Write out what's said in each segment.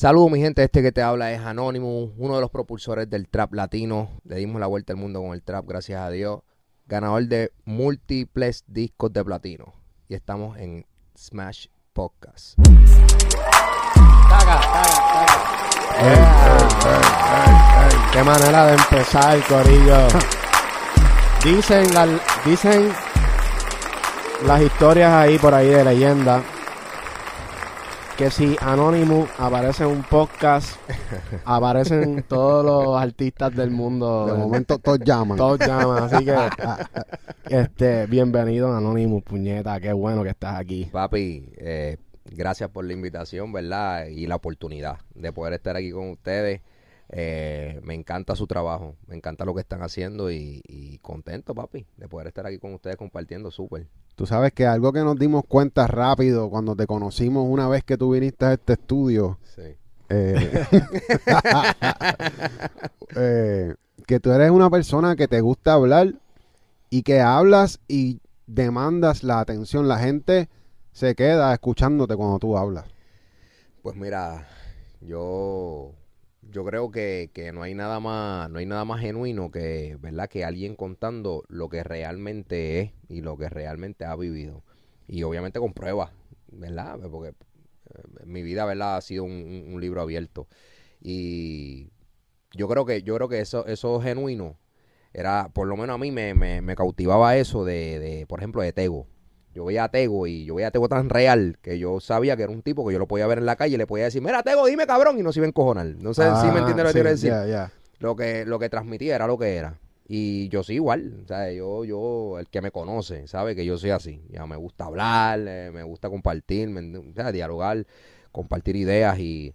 Saludos, mi gente. Este que te habla es Anonymous, uno de los propulsores del trap latino. Le dimos la vuelta al mundo con el trap, gracias a Dios. Ganador de múltiples discos de platino. Y estamos en Smash Podcast. Qué manera de empezar, Corillo. Dicen, la- dicen las historias ahí por ahí de leyenda que si Anonymous aparece en un podcast, aparecen todos los artistas del mundo. De momento todos llaman. Todos llaman, así que este, bienvenido Anonymous, puñeta, qué bueno que estás aquí. Papi, eh, gracias por la invitación, ¿verdad? Y la oportunidad de poder estar aquí con ustedes. Eh, me encanta su trabajo, me encanta lo que están haciendo y, y contento, papi, de poder estar aquí con ustedes compartiendo súper. Tú sabes que algo que nos dimos cuenta rápido cuando te conocimos una vez que tú viniste a este estudio, Sí. eh, eh, que tú eres una persona que te gusta hablar y que hablas y demandas la atención. La gente se queda escuchándote cuando tú hablas. Pues mira, yo, yo creo que, que no hay nada más, no hay nada más genuino que, ¿verdad? Que alguien contando lo que realmente es y lo que realmente ha vivido. Y obviamente con pruebas, ¿verdad? Porque eh, mi vida, ¿verdad? Ha sido un, libro abierto. Y yo creo que, yo creo que eso, eso genuino era, por lo menos a mí me, me, me cautivaba eso de, de, por ejemplo, de Tego. Yo veía a Tego y yo veía a Tego tan real que yo sabía que era un tipo que yo lo podía ver en la calle y le podía decir, mira Tego, dime cabrón, y no se iba a encojonar. No sé si me Ah, entiendes lo que sí, quiero decir. Lo que, lo que transmitía era lo que era. Y yo sí igual, o sea, yo, yo, el que me conoce, sabe que yo soy así. Ya me gusta hablar, eh, me gusta compartir, me- dialogar, compartir ideas y,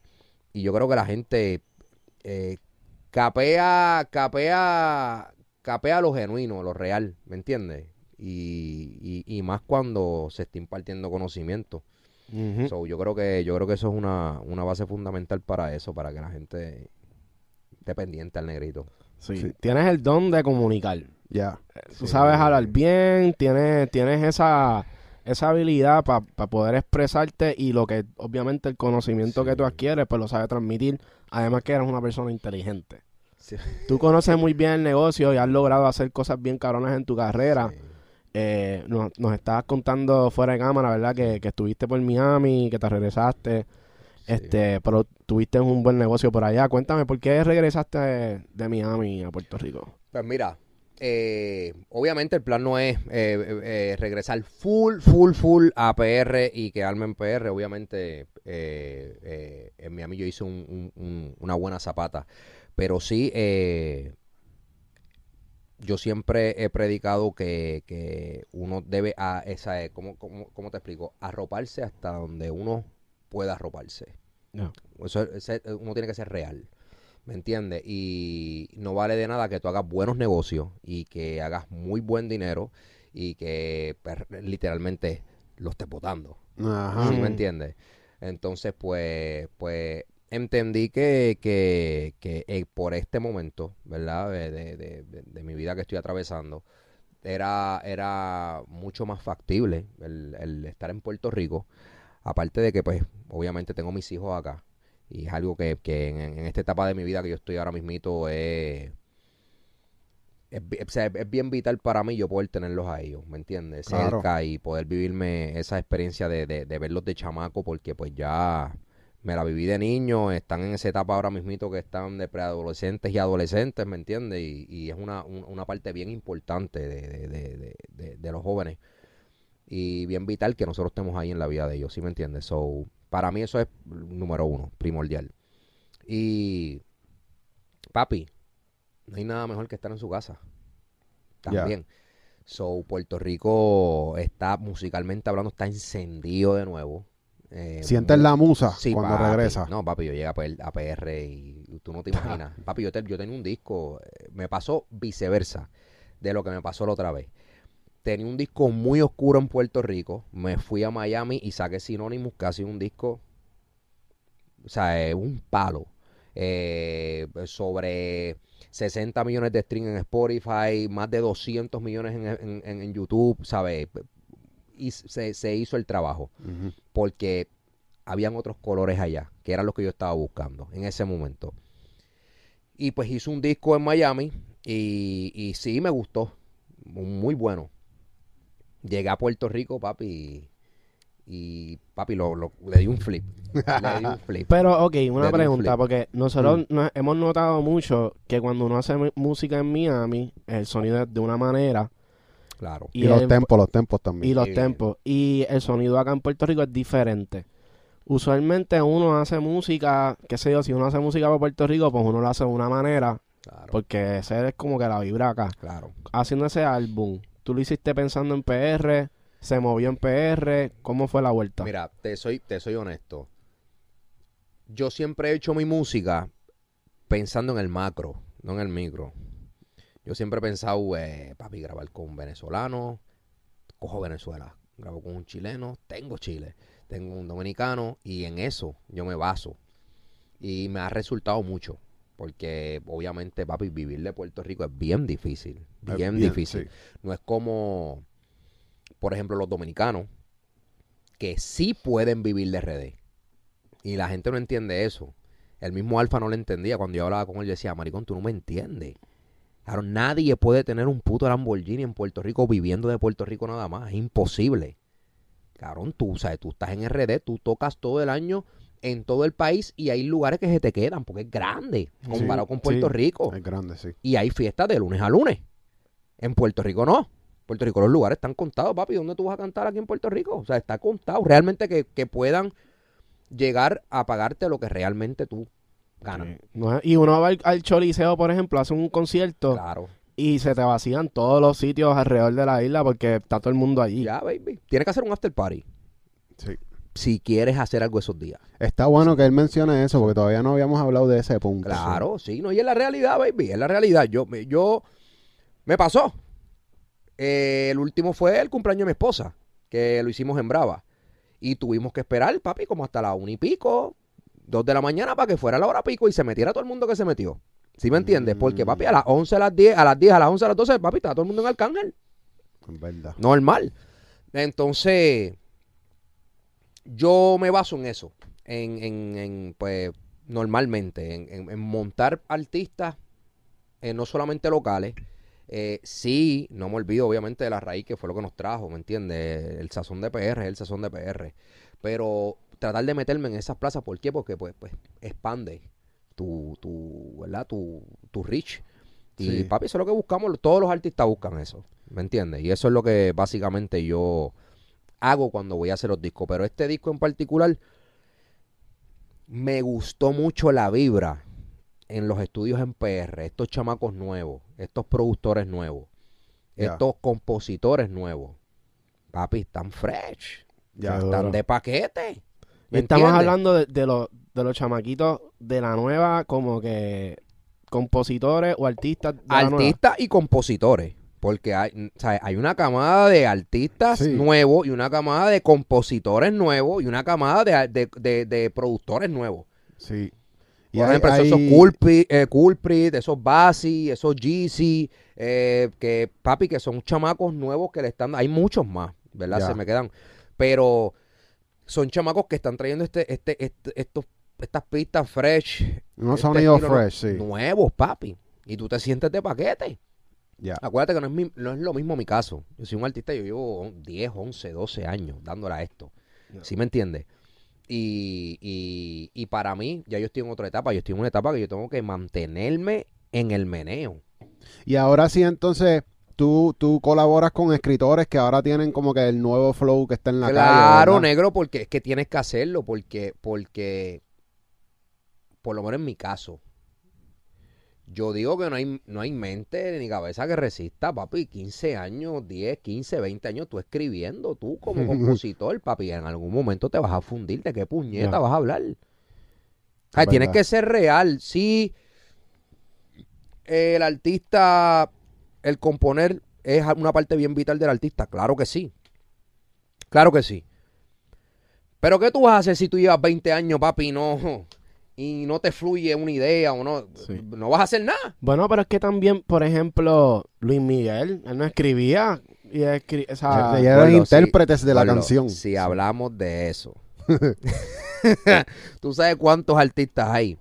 y yo creo que la gente eh, capea, capea, capea lo genuino, lo real, ¿me entiendes? Y, y, y más cuando se está impartiendo conocimiento. So, yo creo que, yo creo que eso es una, una base fundamental para eso, para que la gente esté pendiente al negrito. Sí, Sí. Tienes el don de comunicar. Ya. Tú Sí. sabes hablar bien, tienes, tienes esa, esa habilidad para poder expresarte y lo que, obviamente, el conocimiento que tú adquieres, pues lo sabes transmitir. Además que eres una persona inteligente. Sí. Tú conoces muy bien el negocio y has logrado hacer cosas bien cabronas en tu carrera. Eh, nos, nos estabas contando fuera de cámara, ¿verdad? Que, que estuviste por Miami, que te regresaste. Este, pero tuviste un buen negocio por allá. Cuéntame, ¿por qué regresaste de, de Miami a Puerto Rico? Pues mira, eh, obviamente el plan no es eh, eh, eh, regresar full, full, full a PR y quedarme en PR. Obviamente eh, eh, en Miami yo hice un- un- un- una buena zapata. Pero sí, eh, yo siempre he predicado que, que uno debe, a esa, eh, ¿cómo, cómo, cómo te explico? Arroparse hasta donde uno pueda arroparse. Ya. Eso, ese- uno tiene que ser real. ¿Me entiendes? Y no vale de nada que tú hagas buenos negocios y que hagas muy buen dinero y que per- literalmente lo estés botando. Ajá. ¿Sí me entiendes? Entonces, pues, pues entendí que, que, que eh, por este momento, ¿verdad? De, de- de- de- mi vida que estoy atravesando, era, era mucho más factible el, el estar en Puerto Rico. Aparte de que, pues, obviamente tengo mis hijos acá. Y es algo que, que en, en esta etapa de mi vida que yo estoy ahora mismito es, es, sea, es bien vital para mí yo poder tenerlos a ellos, ¿me entiendes? Claro. Cerca y poder vivirme esa experiencia de, de, de verlos de chamaco porque pues ya me la viví de niño, están en esa etapa ahora mismito que están de preadolescentes y adolescentes, ¿me entiendes? Y, y es una, un- una parte bien importante de, de, de, de, los jóvenes y bien vital que nosotros estemos ahí en la vida de ellos, ¿sí me entiendes? So, para mí eso es número uno, primordial. Y, papi, no hay nada mejor que estar en su casa. También. So, Puerto Rico está, musicalmente hablando, está encendido de nuevo. Eh, Sientes la musa Sí, cuando papi. regresa. No, papi, yo llegué a PR, a PR y tú no te imaginas. papi, yo, te- yo tenía un disco, eh, me pasó viceversa de lo que me pasó la otra vez. Tenía un disco muy oscuro en Puerto Rico, me fui a Miami y saqué Sinónimos, casi un disco, o sea, eh, un palo. Eh, sobre 60 millones de streams en Spotify, más de 200 millones en- en- en YouTube, ¿sabes? Y se, se hizo el trabajo porque habían otros colores allá, que eran los que yo estaba buscando en ese momento. Y pues hice un disco en Miami y, y sí me gustó, muy bueno. Llegué a Puerto Rico, papi, y papi, lo, lo- le di un flip. le di un flip. Pero, ok, una pregunta, porque nosotros no- hemos notado mucho que cuando uno hace música en Miami, el sonido es de una manera Claro. Y, los el- tempos, los tempos también. y los tempos. Y el sonido acá en Puerto Rico es diferente. Usualmente uno hace música, qué sé yo, si uno hace música para Puerto Rico, pues uno lo hace de una manera, Claro. porque esa es como que la vibra acá. Claro. Haciendo ese álbum, tú lo hiciste pensando en PR, se movió en PR, ¿cómo fue la vuelta? Mira, te soy, te soy honesto. Yo siempre he hecho mi música pensando en el macro, no en el micro. Yo siempre he pensado, eh, papi, grabar con un venezolano, cojo Venezuela. Grabo con un chileno, tengo Chile. Tengo un dominicano y en eso yo me baso. Y me ha resultado mucho. Porque obviamente, papi, vivir de Puerto Rico es bien difícil. Es Bien, bien, difícil. sí. No es como, por ejemplo, los dominicanos, que sí pueden vivir de RD. Y la gente no entiende eso. El mismo Alfa no lo entendía. Cuando yo hablaba con él, yo decía, maricón, tú no me entiendes. Claro, nadie puede tener un puto Lamborghini en Puerto Rico viviendo de Puerto Rico nada más. Es imposible. Cabrón, tú, sabes, tú estás en RD, tú tocas todo el año en todo el país y hay lugares que se te quedan porque es grande comparado con Puerto sí. Rico. Es grande, sí. Y hay fiestas de lunes a lunes. En Puerto Rico no. Puerto Rico los lugares están contados, papi. ¿Dónde tú vas a cantar aquí en Puerto Rico? O sea, está contado. Realmente que, que puedan llegar a pagarte lo que realmente tú No y uno va al, al Choliseo, por ejemplo, hace un concierto Claro. y se te vacían todos los sitios alrededor de la isla porque está todo el mundo allí. Ya, baby. Tienes que hacer un after party sí. si quieres hacer algo esos días. Está bueno que él mencione eso porque todavía no habíamos hablado de ese punto. Claro, sí, no, y es la realidad, baby, es la realidad. Yo, me- yo, me pasó. Eh, el último fue el cumpleaños de mi esposa, que lo hicimos en Brava. Y tuvimos que esperar, papi, como hasta la una y pico, dos de la mañana, para que fuera la hora pico y se metiera todo el mundo que se metió. ¿Sí me entiendes? Porque, Mm. papi, a las 11, a las 10, a las 10, a las 11, a las 12, papi, estaba todo el mundo en Arcángel. Verdad. Normal. Entonces, yo me baso en eso. En, en, en, pues, normalmente, en, en- montar artistas, eh, no solamente locales. Eh, sí, no me olvido obviamente de la raíz que fue lo que nos trajo, ¿me entiendes? El sazón de PR el sazón de PR. Pero tratar de meterme en esas plazas, ¿por qué? Porque pues, pues expande tu, tu, ¿verdad? Tu, tu reach. Y Sí. papi, eso es lo que buscamos, todos los artistas buscan eso, ¿me entiendes? Y eso es lo que básicamente yo hago cuando voy a hacer los discos. Pero este disco en particular, me gustó mucho la vibra en los estudios en PR, estos chamacos nuevos, estos productores nuevos, estos compositores nuevos. Papi, están fresh, Ya. Están duro. de paquete. ¿Me Y estamos entiendes? hablando de, de los, de los chamaquitos de la nueva, como que compositores o artistas artistas y compositores. Porque hay, ¿sabes? hay una camada de artistas Sí. nuevos y una camada de compositores nuevos y una camada de, de- de- de productores nuevos. Sí. Y Por hay- ejemplo, esos Culprit, eh, Culprit, esos Basi, esos Jeezy, eh, que papi, que son chamacos nuevos que le están... Hay muchos más, ¿verdad? Ya. Se me quedan. Pero son chamacos que están trayendo este, este, este- estos, estas pistas fresh. unos este sonidos fresh, sí. Nuevos, papi. Y tú te sientes de paquete. Ya. Acuérdate que no es, mi- no es lo mismo mi caso. Yo soy un artista, yo llevo 10, 11, 12 años dándole a esto. ¿Sí me entiendes? Y, y, y para mí, ya yo estoy en otra etapa. Yo estoy en una etapa que yo tengo que mantenerme en el meneo. Y ahora sí, entonces, tú, tú colaboras con escritores que ahora tienen como que el nuevo flow que está en la calle. claro, negro, porque es que tienes que hacerlo. Porque, porque, por lo menos en mi caso, yo digo que no hay, no hay mente ni cabeza que resista, papi. 15 años, 10, 15, 20 años, tú escribiendo, tú como compositor, papi. En algún momento te vas a fundir. ¿De qué puñeta vas a hablar? Ay, tienes que ser real. Sí, el artista, el componer es una parte bien vital del artista. Claro que sí. Claro que sí. Pero ¿qué tú vas a hacer si tú llevas 20 años, papi, y no, y no te fluye una idea o no? Sí. No vas a hacer nada. Bueno, pero es que también, por ejemplo, Luis Miguel, él no escribía. Y escri- o sea, Ya eran intérpretes sí, de la canción. Si hablamos de eso, ¿Tú sabes cuántos artistas hay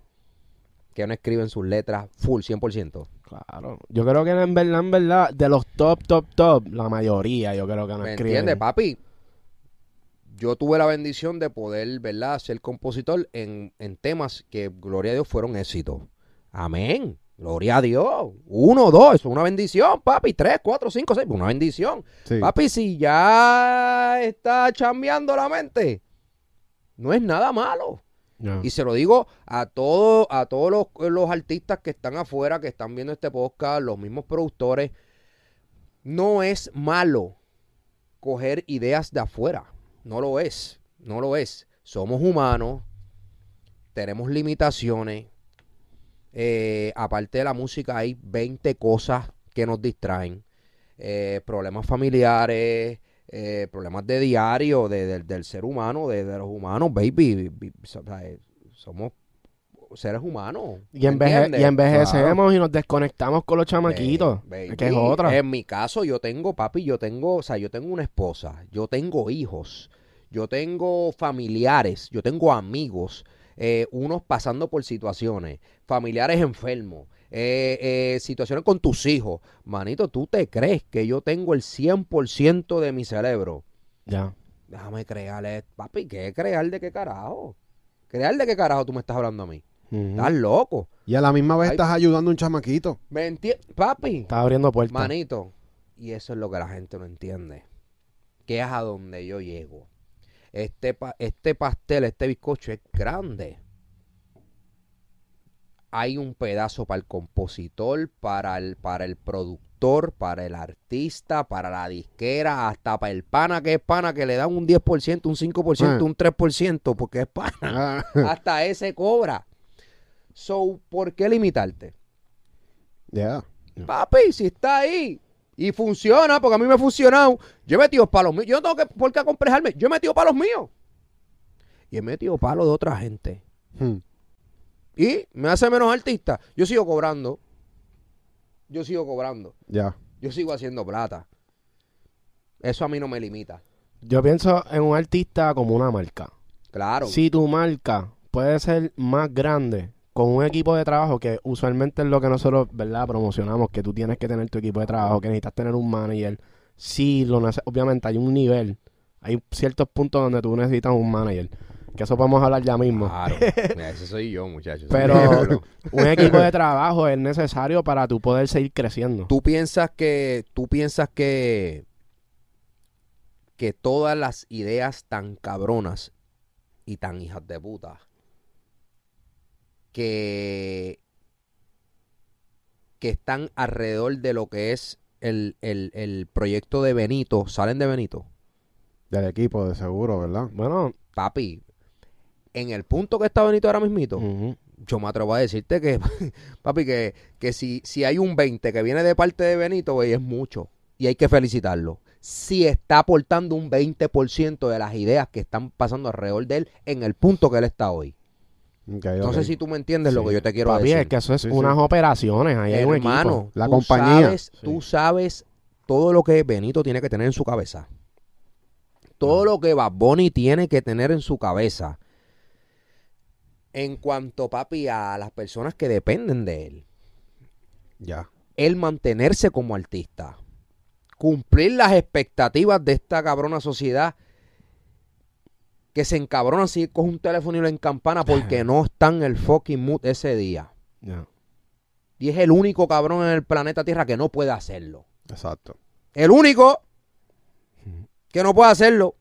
que no escriben sus letras full 100%? Claro. Yo creo que en verdad, en verdad, de los top, top, top, la mayoría yo creo que no ¿Me escriben. entiendes, papi? Yo tuve la bendición de poder, ¿verdad?, ser compositor en, en temas que, gloria a Dios, fueron éxitos. Amén. Gloria a Dios. Uno, dos, eso es una bendición, papi. Tres, cuatro, cinco, seis, una bendición. Sí. Papi, si ya está chambeando la mente, no es nada malo. Y se lo digo a todos, a todos los, los artistas que están afuera, que están viendo este podcast, los mismos productores. No es malo coger ideas de afuera. No lo es. No lo es. Somos humanos. Tenemos limitaciones. Eh, aparte de la música, hay 20 cosas que nos distraen. Eh, problemas familiares, eh, problemas de diario de- del- del ser humano, de, de los humanos, baby. Vi- o sea, eh, somos seres humanos. Y, ¿me enveje- y envejecemos y nos desconectamos con los chamaquitos. Baby, que es otra. En mi caso, yo tengo, papi, yo tengo, o sea, yo tengo una esposa, yo tengo hijos, yo tengo familiares, yo tengo amigos, eh, unos pasando por situaciones, familiares enfermos, eh, eh, situaciones con tus hijos. Manito, ¿tú te crees que yo tengo el 100% de mi cerebro? Ya. Déjame crearle, papi, ¿qué crear de qué carajo? ¿Crear de qué carajo tú me estás hablando a mí? Estás loco. Y a la misma vez Ay. estás ayudando a un chamaquito. ¿Me entiendes? Papi. Está abriendo puertas. Manito, y eso es lo que la gente no entiende. Que es a donde yo llego. Este, pa- este pastel, este bizcocho es grande. Hay un pedazo para el compositor, para el, para el productor, para el artista, para la disquera, hasta para el pana que es pana, que le dan un 10%, un 5%, Ah. un 3%, porque es pana. Ah, hasta ese cobra. So, ¿por qué limitarte? Ya. Papi, si está ahí y funciona, porque a mí me ha funcionado, yo he metido palos míos. Yo no tengo que, por qué acomplejarme. Yo he metido palos míos. Y he metido palos de otra gente. Hmm. Y me hace menos artista. Yo sigo cobrando. Yo sigo cobrando. Ya. Yo sigo haciendo plata. Eso a mí no me limita. Yo pienso en un artista como una marca. Claro. Si tu marca puede ser más grande con un equipo de trabajo, que usualmente es lo que nosotros, ¿verdad? Promocionamos, que tú tienes que tener tu equipo de trabajo, que necesitas tener un manager. Sí, lo obviamente hay un nivel, hay ciertos puntos donde tú necesitas un manager, que eso podemos hablar ya mismo. Claro. Mira, ese soy yo, muchachos. Pero un equipo de trabajo es necesario para tú poder seguir creciendo. tú piensas que tú piensas que que todas las ideas tan cabronas y tan hijas de puta que que están alrededor de lo que es el, el, el proyecto de Benito salen de Benito Del equipo, de seguro, ¿verdad? Bueno, papi en el punto que está Benito ahora mismito yo me atrevo a decirte que, papi, que, que si, si hay un 20 que viene de parte de Benito, güey, es mucho. Y hay que felicitarlo. Si está aportando un 20% de las ideas que están pasando alrededor de él en el punto que él está hoy. No sé si tú me entiendes lo que yo te quiero papi, decir. es que eso es Sí, sí. unas operaciones, ahí hay un equipo. Hermano, La tú compañía. Sabes, Tú sabes todo lo que Benito tiene que tener en su cabeza. Todo lo que Bad Bunny tiene que tener en su cabeza. En cuanto, papi, a las personas que dependen de él. Ya. el mantenerse como artista, cumplir las expectativas de esta cabrona sociedad que se encabrona si coge un teléfono y lo encampana porque no está en el fucking mood ese día. Ya. Y es el único cabrón en el planeta Tierra que no puede hacerlo. Exacto. El único que no puede hacerlo.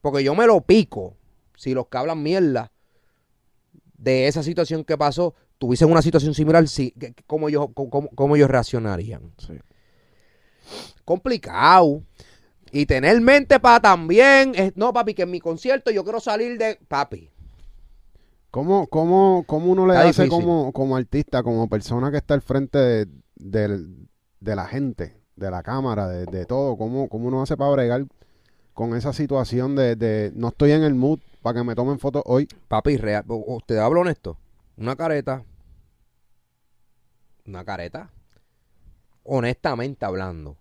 Porque yo me lo pico. Si los que hablan mierda de esa situación que pasó tuviesen una situación similar, que- ¿cómo, ellos, cómo, cómo ellos reaccionarían? Sí. Complicado. Y tener mente para también. es- no, papi, que en mi concierto yo quiero salir de. Papi. ¿Cómo, cómo, cómo uno le Está hace como, como artista, como persona que está al frente de, del- de la gente, de la cámara, de, de todo? ¿Cómo, ¿Cómo uno hace para bregar con esa situación de, de no estoy en el mood para que me tomen fotos hoy? Papi, real, te hablo honesto. Una careta. Una careta. Honestamente hablando.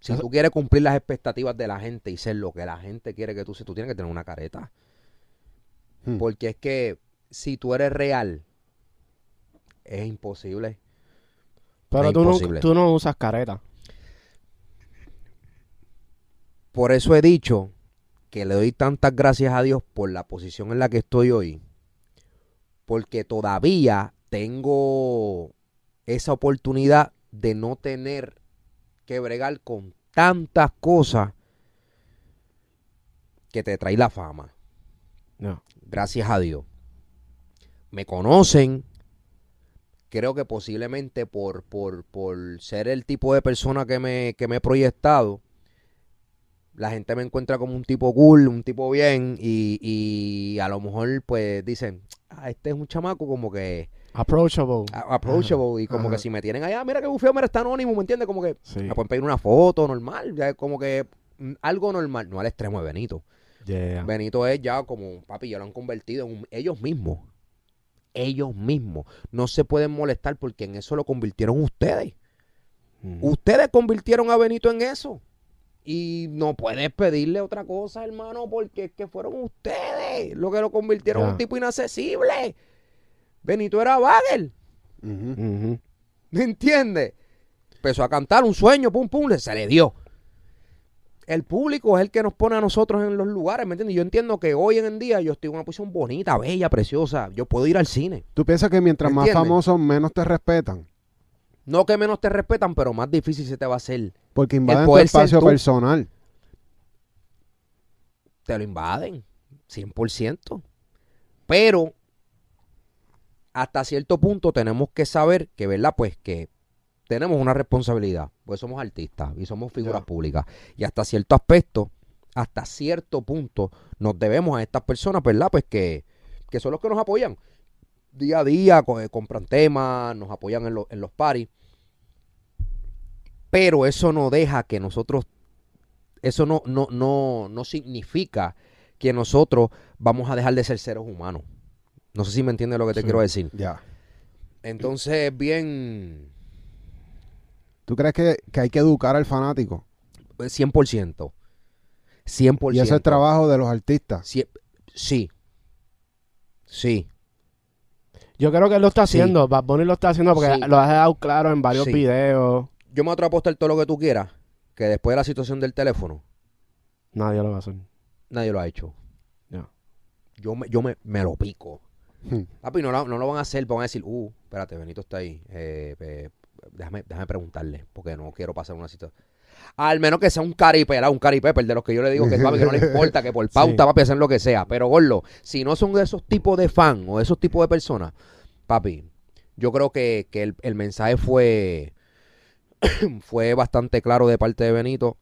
Si Eso- tú quieres cumplir las expectativas de la gente y ser lo que la gente quiere que tú seas, tú tienes que tener una careta. Hmm. Porque es que si tú eres real, es imposible. Pero Es tú no, tú no usas careta. Por eso he dicho que le doy tantas gracias a Dios por la posición en la que estoy hoy. Porque todavía tengo esa oportunidad de no tener que bregar con tantas cosas que te trae la fama. No. Gracias a Dios. Me conocen. Creo que posiblemente por, por, por ser el tipo de persona que me, que me he proyectado, la gente me encuentra como un tipo cool, un tipo bien, y, y a lo mejor pues dicen, ah, este es un chamaco como que Approachable. a- approachable, y como ajá. que si me tienen allá, mira que bufeo, mira, está anónimo, ¿me entiendes? Como que Sí. me pueden pedir una foto normal, ya como que mm, algo normal, no al extremo de Benito. Yeah. Benito es ya como, papi, ya lo han convertido en un- ellos mismos. Ellos mismos. No se pueden molestar porque en eso lo convirtieron ustedes. Mm. Ustedes convirtieron a Benito en eso. Y no puedes pedirle otra cosa, hermano, porque es que fueron ustedes los que lo convirtieron en un tipo inaccesible. Benito era bagel. ¿Me entiendes? Empezó a cantar un sueño, pum, pum, le- se le dio. El público es el que nos pone a nosotros en los lugares, ¿me entiendes? Yo entiendo que hoy en día yo estoy en una posición bonita, bella, preciosa. Yo puedo ir al cine. ¿Tú piensas que mientras más famosos, menos te respetan? No que menos te respetan, pero más difícil se te va a hacer. Porque invaden tu espacio personal. Te lo invaden, 100%. Pero hasta cierto punto tenemos que saber que, ¿verdad? Pues que tenemos una responsabilidad, pues somos artistas y somos figuras públicas. Y hasta cierto aspecto, hasta cierto punto, nos debemos a estas personas, ¿verdad? Pues que, que son los que nos apoyan día a día, eh, compran temas, nos apoyan en, los- en los paris. Pero eso no deja que nosotros, eso no, no, no, no significa que nosotros vamos a dejar de ser seres humanos. No sé si me entiendes lo que te Sí. quiero decir. Ya. Entonces, bien, ¿Tú crees que, que hay que educar al fanático? pues, 100%. 100%. Y ese es el trabajo de los artistas. Sie- Sí. Sí. Yo creo que él lo está Sí. haciendo. Bad Bunny lo está haciendo porque Sí. lo ha dejado claro en varios Sí. videos. Yo me atrevo a apostar todo lo que tú quieras, que después de la situación del teléfono, Nadie lo va a hacer. nadie lo ha hecho. Ya. Yo me, yo me, me lo pico. Hmm. Papi, no, lo- no lo van a hacer, van a decir, uh, espérate, Benito está ahí. Eh, eh, déjame, déjame preguntarle, porque no quiero pasar una situación. Al menos que sea un caripela, un caripepper, de los que yo le digo que, papi, que no le importa, que por pauta, papi, hacen lo que sea. Pero, Gorlo, si no son de esos tipos de fan o de esos tipos de personas, papi, yo creo que, que el, el mensaje fue, fue bastante claro de parte de Benito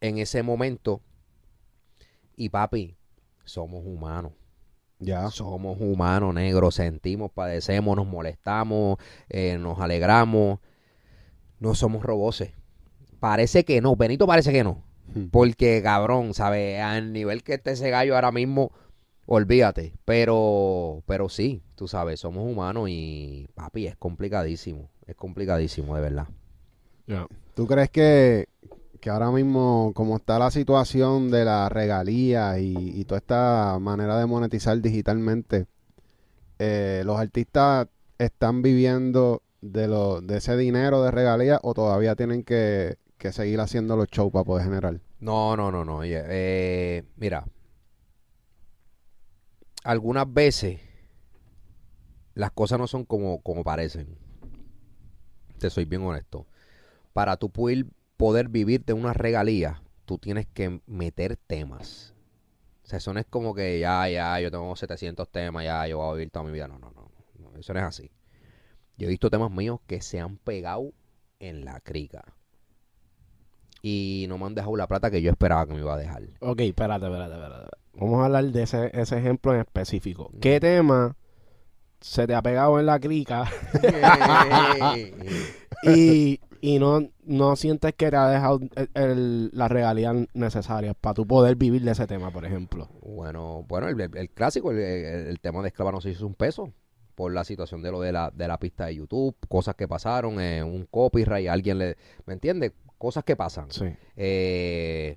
en ese momento. Y, papi, somos humanos. Ya. Somos humanos, negros, sentimos, padecemos, nos molestamos, eh, nos alegramos. No somos roboses. Parece que no, Benito parece que no. Hmm. Porque, cabrón, ¿sabes? Al nivel que esté ese gallo ahora mismo, olvídate. Pero, pero sí, tú sabes, somos humanos y, papi, es complicadísimo. Es complicadísimo, de verdad. ¿Tú crees que, que ahora mismo, como está la situación de la regalía y, y toda esta manera de monetizar digitalmente, eh, los artistas están viviendo de, lo, de ese dinero de regalía o todavía tienen que, que seguir haciendo los shows para poder generar? No, no, no, no. Oye, eh, mira, algunas veces las cosas no son como, como parecen. Te soy bien honesto. Para tú poder, poder vivir de una regalía, tú tienes que meter temas. O sea, eso no es como que ya, ya, yo tengo 700 temas, ya, yo voy a vivir toda mi vida. No, no, no. no, eso no es así. Yo he visto temas míos que se han pegado en la crica. Y no me han dejado la plata que yo esperaba que me iba a dejar. Ok, espérate, espérate, espérate. Vamos a hablar de ese, ese ejemplo en específico. ¿Qué tema se te ha pegado en la crica y, y no, no sientes que te ha dejado el- el- las regalías necesarias para tú poder vivir de ese tema, por ejemplo? Bueno, bueno, el, clásico, el tema de esclava no se hizo un peso por la situación de lo de la, de la pista de YouTube, cosas que pasaron, eh, un copyright, alguien le, ¿me entiendes? cosas que pasan. Sí. Eh,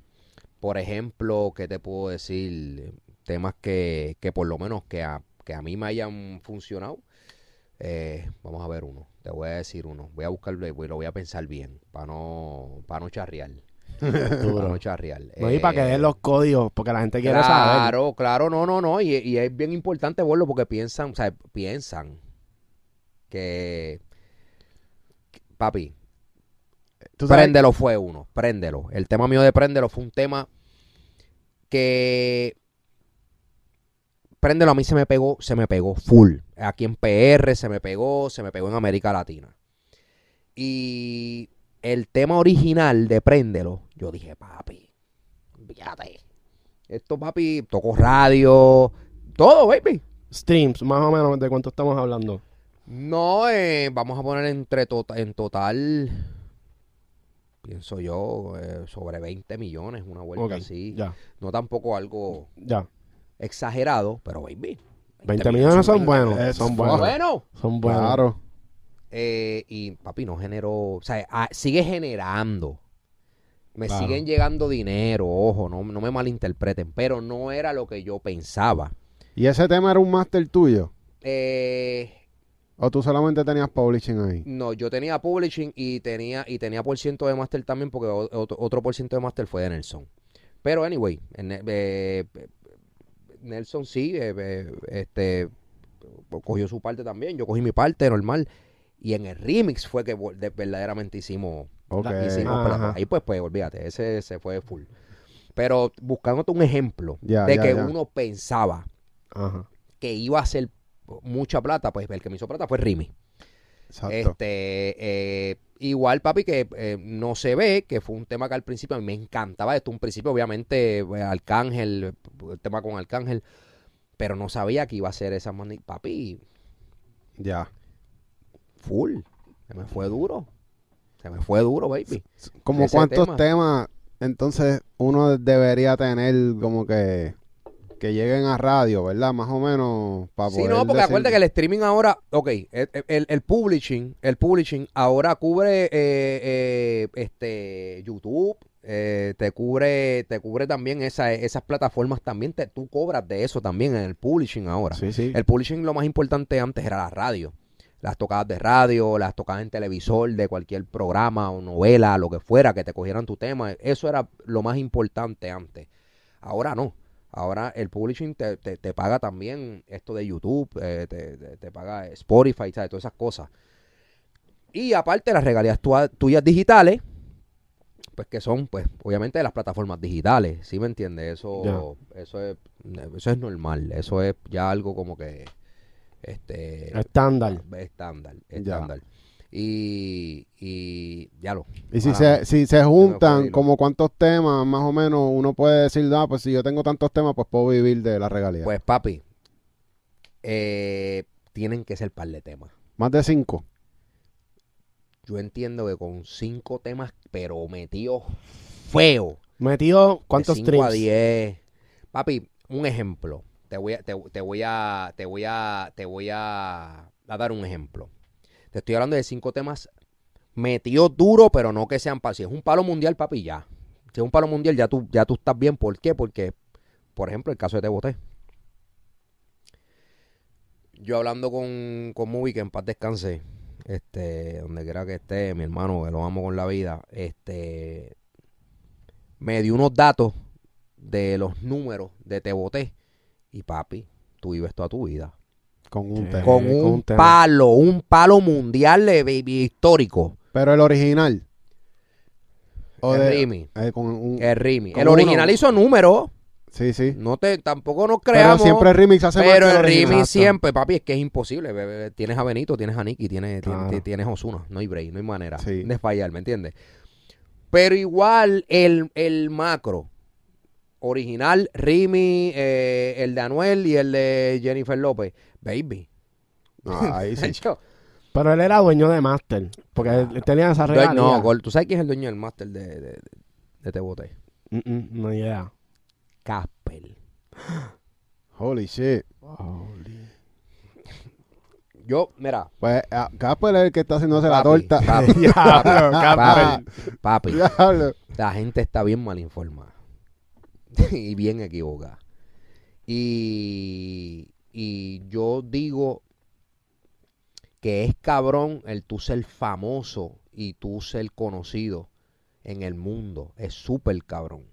por ejemplo, ¿qué te puedo decir? Temas que, que por lo menos que a, que a mí me hayan funcionado. Eh, vamos a ver uno. Te voy a decir uno. Voy a buscarlo y lo voy a pensar bien. Para no, para no charrear. Para no charrear. No, y para que Eh, den los códigos, porque la gente quiere saber. Claro, claro, no, no, no. Y, y es bien importante verlo porque piensan, o sea, piensan que- papi, Préndelo fue uno, préndelo. El tema mío de Préndelo fue un tema que Préndelo a mí se me pegó, se me pegó full. Aquí en PR se me pegó, se me pegó en América Latina. Y el tema original de Préndelo, yo dije, papi, fíjate. Esto, papi, tocó radio, todo, baby. Streams, más o menos, ¿de cuánto estamos hablando? No, eh, vamos a poner entre tota- en total, pienso yo, eh, sobre 20 millones, una vuelta así. ya, No tampoco algo ya. exagerado, pero baby. 20 millones son buenos. son buenos. Bueno. Son buenos. Claro. Eh, y papi, no generó, o sea, ah, sigue generando. Me Claro. siguen llegando dinero, ojo, no, no me malinterpreten, pero no era lo que yo pensaba. ¿Y ese tema era un máster tuyo? Eh, ¿O tú solamente tenías publishing ahí? No, yo tenía publishing y tenía y tenía por ciento de master también porque otro, otro por ciento de master fue de Nelson. Pero anyway, en- eh, eh, Nelson sí, eh, eh, este cogió su parte también, yo cogí mi parte normal y en el remix fue que de- verdaderamente hicimos, hicimos ahí pues pues olvídate, ese se fue full. Pero buscándote un ejemplo de que uno pensaba Ajá. que iba a hacer mucha plata, pues el que me hizo plata fue Rimi. Exacto. Este, eh, igual, papi, que eh, no se ve, que fue un tema que al principio a mí me encantaba. Esto un principio, obviamente, eh, Arcángel, el tema con Arcángel, pero no sabía que iba a ser esa mani- Papi, Ya. full. Se me fue duro. Se me fue duro, baby. ¿Como cuántos tema. temas entonces uno debería tener como que que lleguen a radio, ¿verdad? Más o menos para Sí, poder no, porque decir- acuérdate que el streaming ahora, ok, el, el- el publishing, el publishing ahora cubre eh, eh, este YouTube, eh, te cubre, te cubre también esa- esas plataformas también, te, tú cobras de eso también en el publishing ahora. Sí, sí. El publishing lo más importante antes era la radio. Las tocadas de radio, las tocadas en televisor, de cualquier programa o novela, lo que fuera, que te cogieran tu tema. Eso era lo más importante antes. Ahora no. Ahora el publishing te, te- te paga también esto de YouTube, eh, te, te- paga Spotify, ¿sabes? todas esas cosas. Y aparte las regalías tua- tuyas digitales, pues que son, pues, obviamente de las plataformas digitales, ¿sí me entiendes? Eso, eso es, eso es normal, eso es ya algo como que, este, Estándar. estándar, estándar. Y, y ya lo. Y si se, si se juntan, como cuántos temas, más o menos, uno puede decir, ah, pues si yo tengo tantos temas, pues puedo vivir de la regalía. Pues papi, eh, tienen que ser par de temas. Más de cinco. Yo entiendo que con cinco temas, pero metidos feo. Metido, ¿cuántos de 5 a? 10. Papi, un ejemplo. Te voy a, te, te voy a, te voy a, te voy a, a dar un ejemplo. Te estoy hablando de cinco temas metidos duro, pero no que sean para. Si es un palo mundial, papi, ya. Si es un palo mundial, ya tú, ya tú estás bien. ¿Por qué? Porque, por ejemplo, el caso de Te Boté. Yo hablando con, con Movie, que en paz descanse, este, donde quiera que esté, mi hermano, que lo amo con la vida, este, me dio unos datos de los números de Te Boté. Y papi, tú vives toda tu vida. Con un con un palo, un palo mundial de baby histórico. Pero el original. O el de- Rimi. eh, con un- El Rimi. El original uno. hizo números. sí, sí. No te, tampoco nos Pero creamos. siempre el remix hace más Pero que el original. Rimi Exacto. siempre, papi, es que es imposible. bebé. Tienes a Benito, tienes a Nicky, tienes, Claro. tienes, tienes a Osuna. No hay break, no hay manera Sí. de fallar, ¿me entiendes? Pero igual el, el macro original, Rimi, eh, el de Anuel y el de Jennifer López, baby. Ah, ahí sí. Pero él era dueño de Master. Porque él tenía esa regalía. no, Gol, ¿tú sabes quién es el dueño del máster de, de, de, de Te Boté? Mm, mm, no idea. Casper. Holy shit. Yo, mira, Pues ah, Casper es el que está haciéndose la Papi, torta. papi, Diablo, papi, papi, Diablo. la gente está bien mal informada y bien equivocada. Y, y yo digo que es cabrón el tú ser famoso y tú ser conocido en el mundo. Es súper cabrón.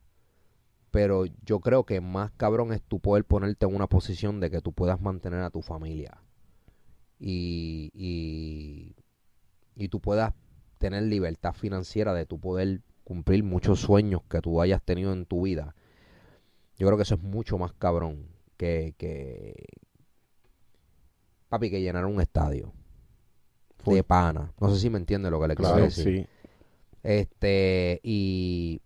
Pero yo creo que más cabrón es tú poder ponerte en una posición de que tú puedas mantener a tu familia. Y, y, y tú puedas tener libertad financiera de tu poder cumplir muchos sueños que tú hayas tenido en tu vida. Yo creo que eso es mucho más cabrón que, que papi, que llenar un estadio Full. de pana. No sé si me entiende lo que le quiero Claro, decir. Sí. Este, y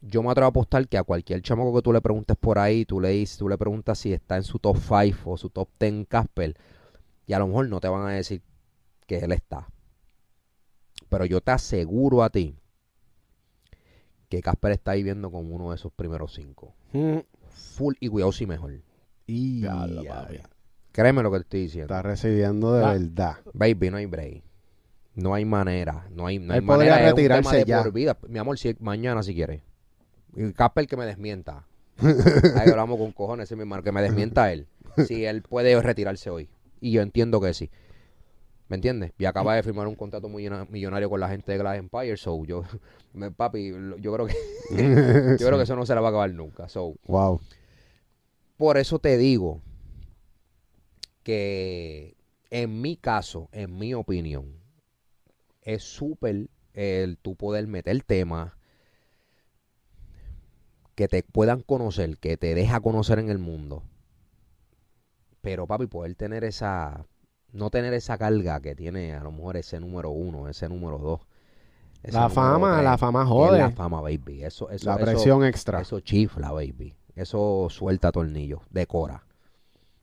yo me atrevo a apostar que a cualquier chamaco que tú le preguntes por ahí, tú le dices, tú le preguntas si está en su top 5 o su top 10 Casper, y a lo mejor no te van a decir que él está. Pero yo te aseguro a ti que Casper está viviendo como uno de esos primeros cinco. Mm, Full y cuidado si mejor. Y ya. Créeme lo que te estoy diciendo. está recibiendo de Ah. verdad. Baby, no hay break. No hay manera. No hay, no hay Él podría manera. Tema retirarse ya. por vida. Mi amor, si, mañana si quiere. Y Casper que me desmienta. Ahí hablamos con cojones, ese es mi hermano, que me desmienta él. Si él puede retirarse hoy. Y yo entiendo que sí. ¿Me entiendes? Y acaba de firmar un contrato muy millonario con la gente de Glass Empire. So, yo, me- papi, yo creo que yo creo que eso no se la va a acabar nunca. So, Wow. por eso te digo que en mi caso, en mi opinión, es súper el tú poder meter temas que te puedan conocer, que te deja conocer en el mundo. Pero papi, poder tener esa, no tener esa carga que tiene a lo mejor ese número uno, ese número dos. ese La número fama, tres, la fama jode. La fama, baby. Eso, eso, La eso- presión extra. eso chifla, baby. Eso suelta tornillos, decora.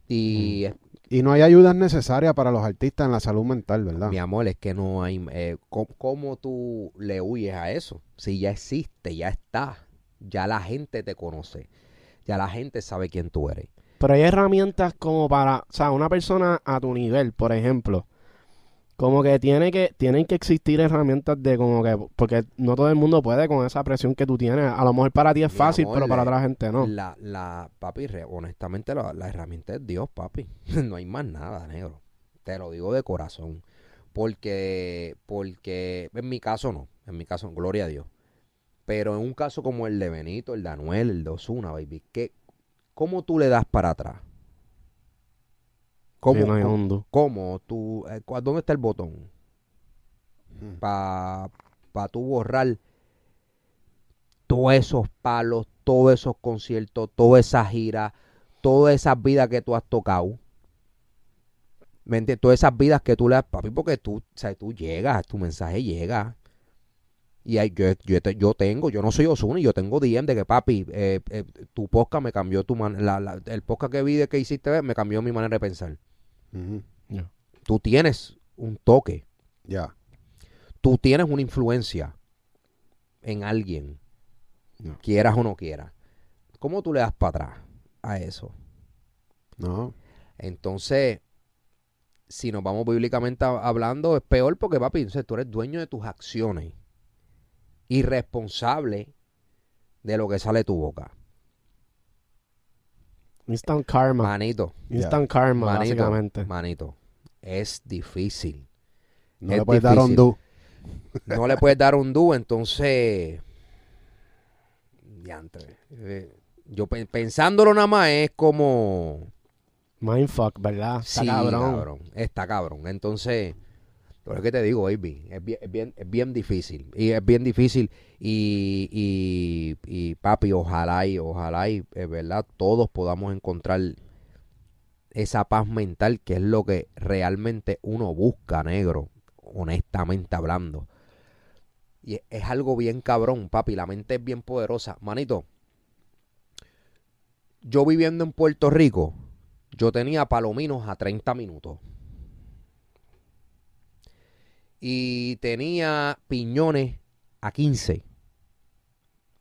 Y Y no hay ayudas necesarias para los artistas en la salud mental, ¿verdad? mi amor, es que no hay... eh, ¿cómo, cómo tú le huyes a eso? Si ya existe, ya está. Ya la gente te conoce. Ya la gente sabe quién tú eres. Pero hay herramientas como para, o sea, una persona a tu nivel, por ejemplo, como que tiene que tienen que existir herramientas de como que porque no todo el mundo puede con esa presión que tú tienes. A lo mejor para ti es Mi fácil, amor, pero para otra gente no. La, la, papi, re- honestamente, la, la herramienta es Dios, papi. no hay más nada, negro. Te lo digo de corazón. Porque, porque, en mi caso no. En mi caso, gloria a Dios. Pero en un caso como el de Benito, el de Anuel, el de Osuna, baby, ¿qué, ¿cómo tú le das para atrás? ¿Cómo, Sí, no hay cómo- undo. cómo tú, eh, ¿dónde está el botón? Ujú. Para pa tú borrar todos esos palos, todos esos conciertos, toda esa gira, todas esas vidas que tú has tocado. ¿Me entiendes? Todas esas vidas que tú le has, papi, porque tú, o sea, tú llegas, tu mensaje llega. Y yo, yo, te- yo tengo, yo no soy Osuna y yo tengo DM de que, papi, eh, eh, tu podcast me cambió tu man- la- la- el podcast que vi de que hiciste me cambió mi manera de pensar. Tú tienes un toque, Ya. tú tienes una influencia en alguien, No. quieras o no quieras. ¿Cómo tú le das para atrás a eso? No. Entonces, si nos vamos bíblicamente hablando, es peor porque, papi, entonces tú eres dueño de tus acciones y responsable de lo que sale de tu boca. Instant karma. Manito, Instant karma, manito, básicamente. manito, es difícil. No Es le puedes dar difícil. ondú. No le puedes dar un dúo, entonces. Diantre. Eh, yo pe- pensándolo nada más es como. Mindfuck, ¿verdad? Está sí, cabrón. Está cabrón. Entonces, pero es que te digo, baby, es bien, es bien, es bien difícil. Y es bien difícil. Y, y, y papi, ojalá y ojalá y es verdad, todos podamos encontrar esa paz mental que es lo que realmente uno busca, negro, honestamente hablando. Y es, algo bien cabrón, papi. La mente es bien poderosa. Manito, yo viviendo en Puerto Rico, yo tenía palominos a 30 minutos. Y tenía piñones a 15.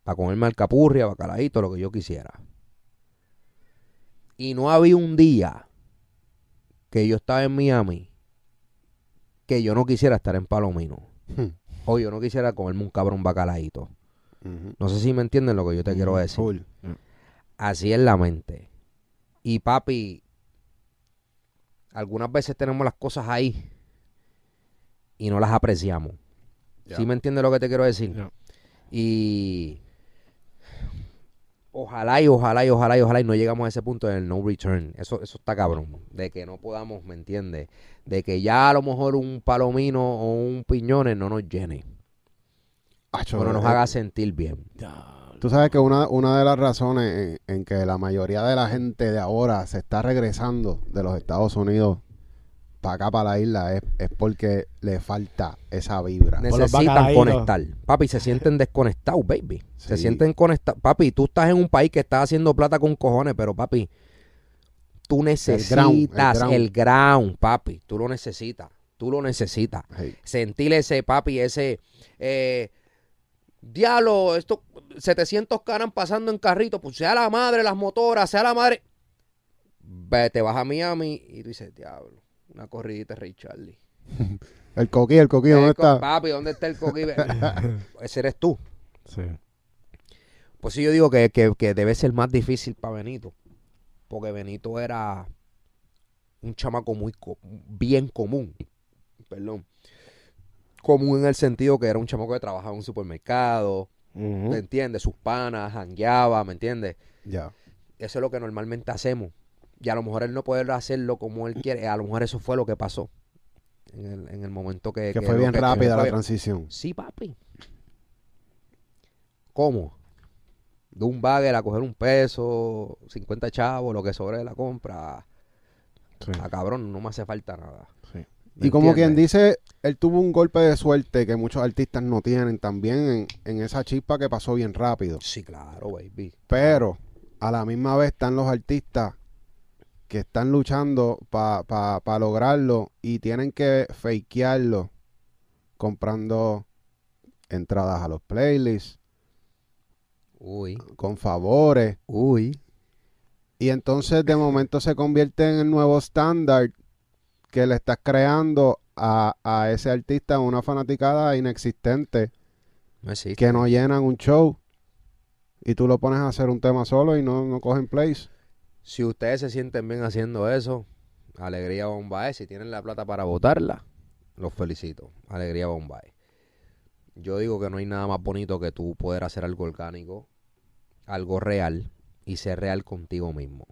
Para comerme alcapurria, bacalaíto, lo que yo quisiera. Y no había un día que yo estaba en Miami que yo no quisiera estar en Palomino. Hmm. O yo no quisiera comerme un cabrón bacalaíto. No sé si me entienden lo que yo te quiero decir. Así es la mente. Y papi, algunas veces tenemos las cosas ahí y no las apreciamos. Ya. ¿Sí me entiendes lo que te quiero decir? Y ojalá y ojalá y ojalá y ojalá y no llegamos a ese punto del no return. Eso, eso está cabrón. De que no podamos, ¿me entiendes? De que ya a lo mejor un palomino o un piñones no nos llene. Acho, Pero nos eh, haga sentir bien. Tú sabes que una, una de las razones en, en que la mayoría de la gente de ahora se está regresando de los Estados Unidos para acá, para la isla, es, es porque le falta esa vibra. Necesitan conectar. Papi, se sienten desconectados, baby. Se sienten conectados. Papi, tú estás en un país que está haciendo plata con cojones, pero papi, tú necesitas el ground, ground, el ground. papi. Tú lo necesitas. Tú lo necesitas. Hey, Sentir ese, papi, ese... Eh, diablo, esto, 700 caras pasando en carrito, pues sea la madre, las motoras, sea la madre. Ve, te vas a Miami y tú dices, diablo, una corridita Ray Charlie. El coquí, el coquí, ¿dónde co- está? Papi, ¿dónde está el coquí? Ese eres tú. Sí. Pues sí, yo digo que, que- que debe ser más difícil para Benito. Porque Benito era un chamaco muy co- bien común. Perdón. Común en el sentido que era un chamaco que trabajaba en un supermercado, Ujú. ¿me entiendes? Sus panas, jangueaba, ¿me entiendes? Ya. Eso es lo que normalmente hacemos. Y a lo mejor él no puede hacerlo como él quiere. A lo mejor eso fue lo que pasó. En el, en el momento que... Que que fue bien que- que rápida la transición. Sí, papi. ¿Cómo? De un bagger a coger un peso, 50 chavos, lo que sobre de la compra. Sí. A cabrón, no me hace falta nada. Sí. ¿Me Y como quien dice, él tuvo un golpe de suerte que muchos artistas no tienen también en, en esa chispa que pasó bien rápido. Sí, claro, baby. Pero a la misma vez están los artistas que están luchando para lograrlo y tienen que fakearlo comprando entradas a los playlists, Uy, con favores. uy. Y entonces de momento se convierte en el nuevo estándar que le estás creando a, a ese artista una fanaticada inexistente No que no llenan un show. Y tú lo pones a hacer un tema solo y no, no cogen plays. Si ustedes se sienten bien haciendo eso, alegría Bombay. Si tienen la plata para votarla, los felicito. Alegría Bombay. Yo digo que no hay nada más bonito que tú poder hacer algo orgánico, algo real y ser real contigo mismo.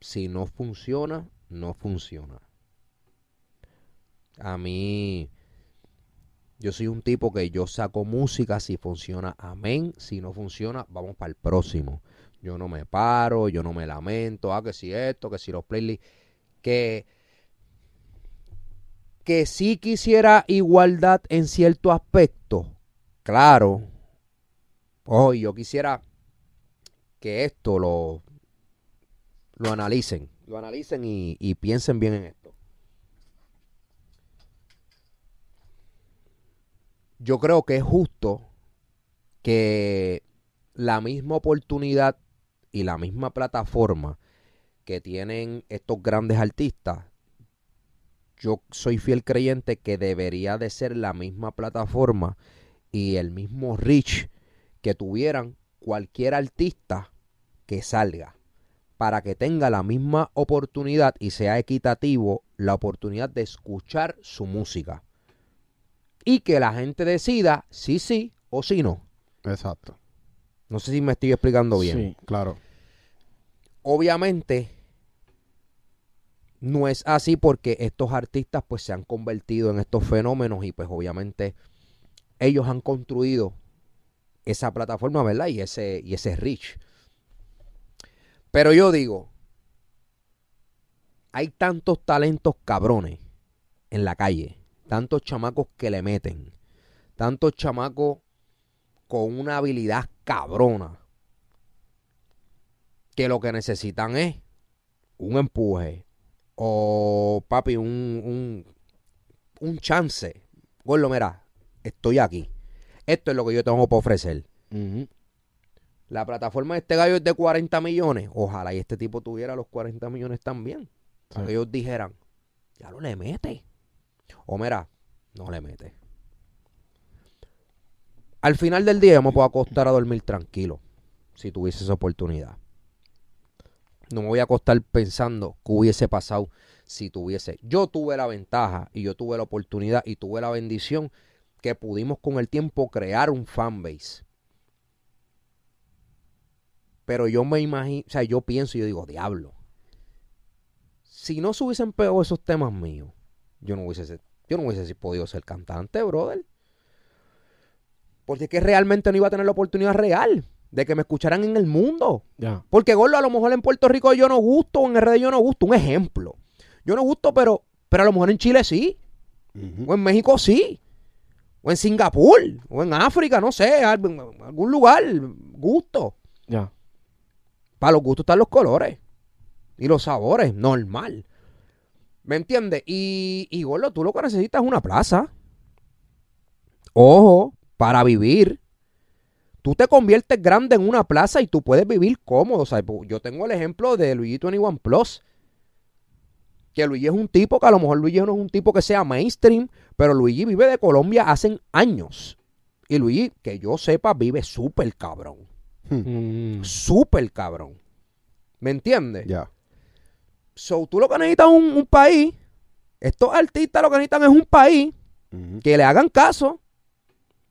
Si no funciona, no funciona. A mí, yo soy un tipo que yo saco música si funciona, amén. Si no funciona, vamos para el próximo. Yo no me paro, yo no me lamento, ah, que si esto, que si los playlists, que, que sí quisiera igualdad en cierto aspecto, claro. Ojo, y yo quisiera que esto lo, lo analicen, lo analicen y, y piensen bien en esto. Yo creo que es justo que la misma oportunidad y la misma plataforma que tienen estos grandes artistas, yo soy fiel creyente que debería de ser la misma plataforma y el mismo reach que tuvieran cualquier artista que salga para que tenga la misma oportunidad y sea equitativo la oportunidad de escuchar su música y que la gente decida si sí o si no. Exacto. No sé si me estoy explicando bien. Sí. Claro. Obviamente no es así porque estos artistas pues se han convertido en estos fenómenos y pues obviamente ellos han construido esa plataforma, ¿verdad? Y ese y ese reach. Pero yo digo, hay tantos talentos cabrones en la calle, tantos chamacos que le meten, tantos chamacos con una habilidad cabrona que lo que necesitan es un empuje o papi un, un, un chance. Gordo, mira, estoy aquí. Esto es lo que yo tengo para ofrecer. La plataforma de este gallo es de 40 millones. Ojalá y este tipo tuviera los 40 millones también. Para que ellos dijeran, ya lo le mete. O mira, no le metes. Al final del día yo me puedo acostar a dormir tranquilo si tuviese esa oportunidad. No me voy a acostar pensando que hubiese pasado si tuviese. Yo tuve la ventaja y yo tuve la oportunidad y tuve la bendición que pudimos con el tiempo crear un fanbase. Pero yo me imagino, o sea, yo pienso y yo digo, diablo. Si no se hubiesen pegado esos temas míos, yo no hubiese, yo no hubiese podido ser cantante, brother. Porque es que realmente no iba a tener la oportunidad real de que me escucharan en el mundo. Porque Gordo, a lo mejor en Puerto Rico yo no gusto, o en RD yo no gusto. Un ejemplo. Yo no gusto, pero, pero a lo mejor en Chile sí. O en México sí. O en Singapur. O en África, no sé. En algún lugar. Gusto. Ya. Para los gustos están los colores. Y los sabores. Normal. ¿Me entiendes? Y, y Gordo, tú lo que necesitas es una plaza. Ojo, para vivir. Tú te conviertes grande en una plaza y tú puedes vivir cómodo. O sea, pu- yo tengo el ejemplo de Luigi 21 Plus. Que Luigi es un tipo que a lo mejor Luigi no es un tipo que sea mainstream, pero Luigi vive de Colombia hace años. Y Luigi, que yo sepa, vive súper cabrón. Mm. Súper cabrón. ¿Me entiendes? Ya. So, tú lo que necesitas es un, un país. Estos artistas lo que necesitan es un país que le hagan caso.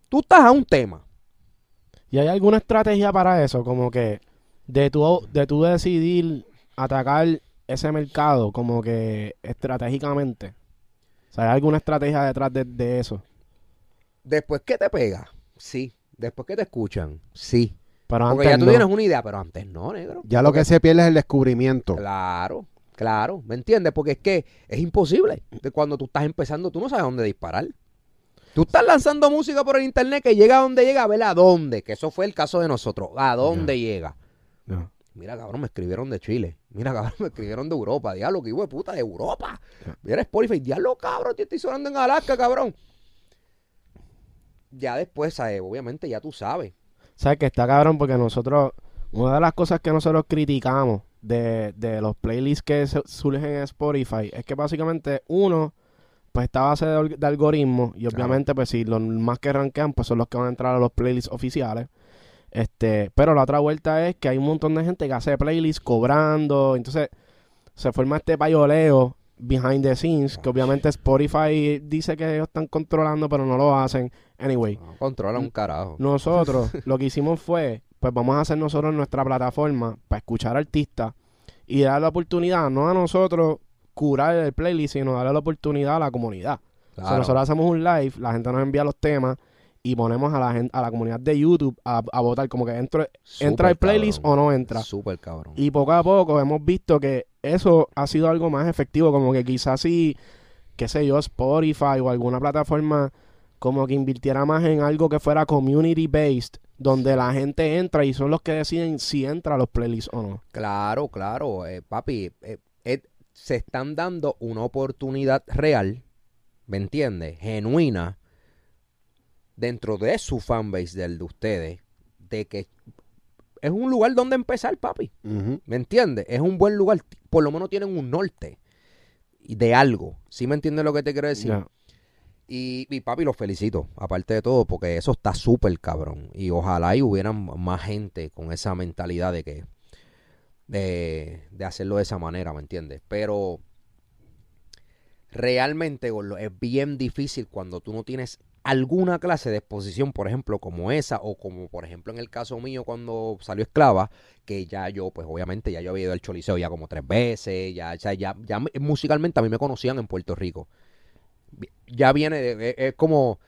Tú estás a un tema. ¿Y hay alguna estrategia para eso? Como que de tu, de tu decidir atacar ese mercado como que estratégicamente. O sea, ¿hay alguna estrategia detrás de, de eso? Después que te pega, sí. Después que te escuchan, sí. Pero Porque antes ya tú no. tienes una idea, pero antes no, negro. Ya lo que se pierde es el descubrimiento. Claro, claro. ¿Me entiendes? Porque es que es imposible. De cuando tú estás empezando, tú no sabes dónde disparar. Tú estás lanzando música por el internet que llega a donde llega, a ver a dónde. Que eso fue el caso de nosotros. A dónde llega. Mira, cabrón, me escribieron de Chile. Mira, cabrón, me escribieron de Europa. Diablo, que hijo de puta, de Europa. Mira Spotify. Diablo, cabrón, te estoy sonando en Alaska, cabrón. Ya después, ¿sabes? obviamente, ya tú sabes. ¿Sabes que está cabrón? Porque nosotros, una de las cosas que nosotros criticamos de, de los playlists que surgen en Spotify es que básicamente uno, pues está a base de, al- de algoritmos y Claro. obviamente pues si los más que rankean pues son los que van a entrar a los playlists oficiales. Este, pero la otra vuelta es que hay un montón de gente que hace playlists cobrando, entonces se forma este payoleo behind the scenes que obviamente Spotify dice que ellos están controlando pero no lo hacen. Anyway, No, controla un carajo. nosotros lo que hicimos fue, pues vamos a hacer nosotros nuestra plataforma para escuchar artistas y dar la oportunidad, no a nosotros curar el playlist, sino darle la oportunidad a la comunidad. O sea, Claro. nosotros hacemos un live, la gente nos envía los temas y ponemos a la gente, a la comunidad de YouTube a, a votar como que entro- entra el playlist cabrón. o no entra. Súper cabrón. Y poco a poco hemos visto que eso ha sido algo más efectivo, como que quizás si, qué sé yo, Spotify o alguna plataforma como que invirtiera más en algo que fuera community based, donde la gente entra y son los que deciden si entra a los playlists o no. Claro, claro, eh, papi. eh, se están dando una oportunidad real, ¿me entiendes? Genuina, dentro de su fanbase, del de ustedes, de que es un lugar donde empezar, papi. ¿Me entiendes? Es un buen lugar. Por lo menos tienen un norte de algo. ¿Sí me entiendes lo que te quiero decir? Y papi, los felicito, aparte de todo, porque eso está súper cabrón. Y ojalá y hubieran más gente con esa mentalidad de que, de, de hacerlo de esa manera, ¿me entiendes? Pero realmente, Gordo, es bien difícil cuando tú no tienes alguna clase de exposición, por ejemplo, como esa, o como por ejemplo en el caso mío cuando salió Esclava, que ya yo, pues obviamente ya yo había ido al Choliseo ya como tres veces, ya, ya, ya me- musicalmente a mí me conocían en Puerto Rico. Ya viene, de- es, es como,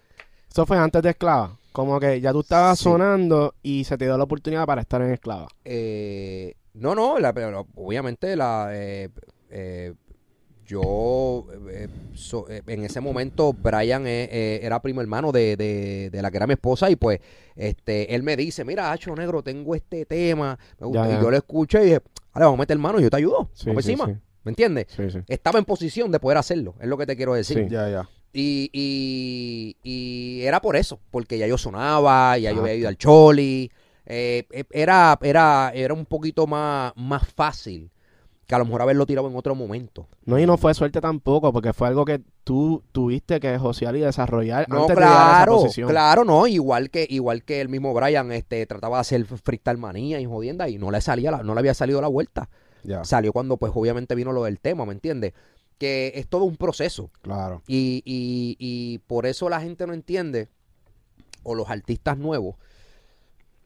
Eso fue antes de Esclava. Como que ya tú estabas Sí. sonando y se te dio la oportunidad para estar en Esclava. eh, no, no, la- pero obviamente la, eh, eh, yo, eh, so- eh, en ese momento Brian eh, eh, era primo hermano de, de, de la que era mi esposa y pues este él me dice, mira, Hacho Negro, tengo este tema, me gusta", Ya, ya. y yo lo escuché y dije, vale, vamos a meter mano, yo te ayudo, Sí, vamos sí, encima, sí. ¿me entiendes? Sí, sí. Estaba en posición de poder hacerlo, es lo que te quiero decir. Sí. Ya, ya. Y, y, y era por eso, porque ya yo sonaba, ya yo había ido al Choli. Eh, eh, era, era, era un poquito más, más fácil que a lo mejor haberlo tirado en otro momento. No, y no fue suerte tampoco, porque fue algo que tú tuviste que josear y desarrollar No, antes de llegar a esa claro, posición. claro, no, igual que igual que el mismo Brian este trataba de hacer freestyle manía y jodienda y no le salía la- no le había salido la vuelta. Salió cuando pues obviamente vino lo del tema, ¿me entiendes? Que es todo un proceso. claro. Y, y, y por eso la gente no entiende, o los artistas nuevos,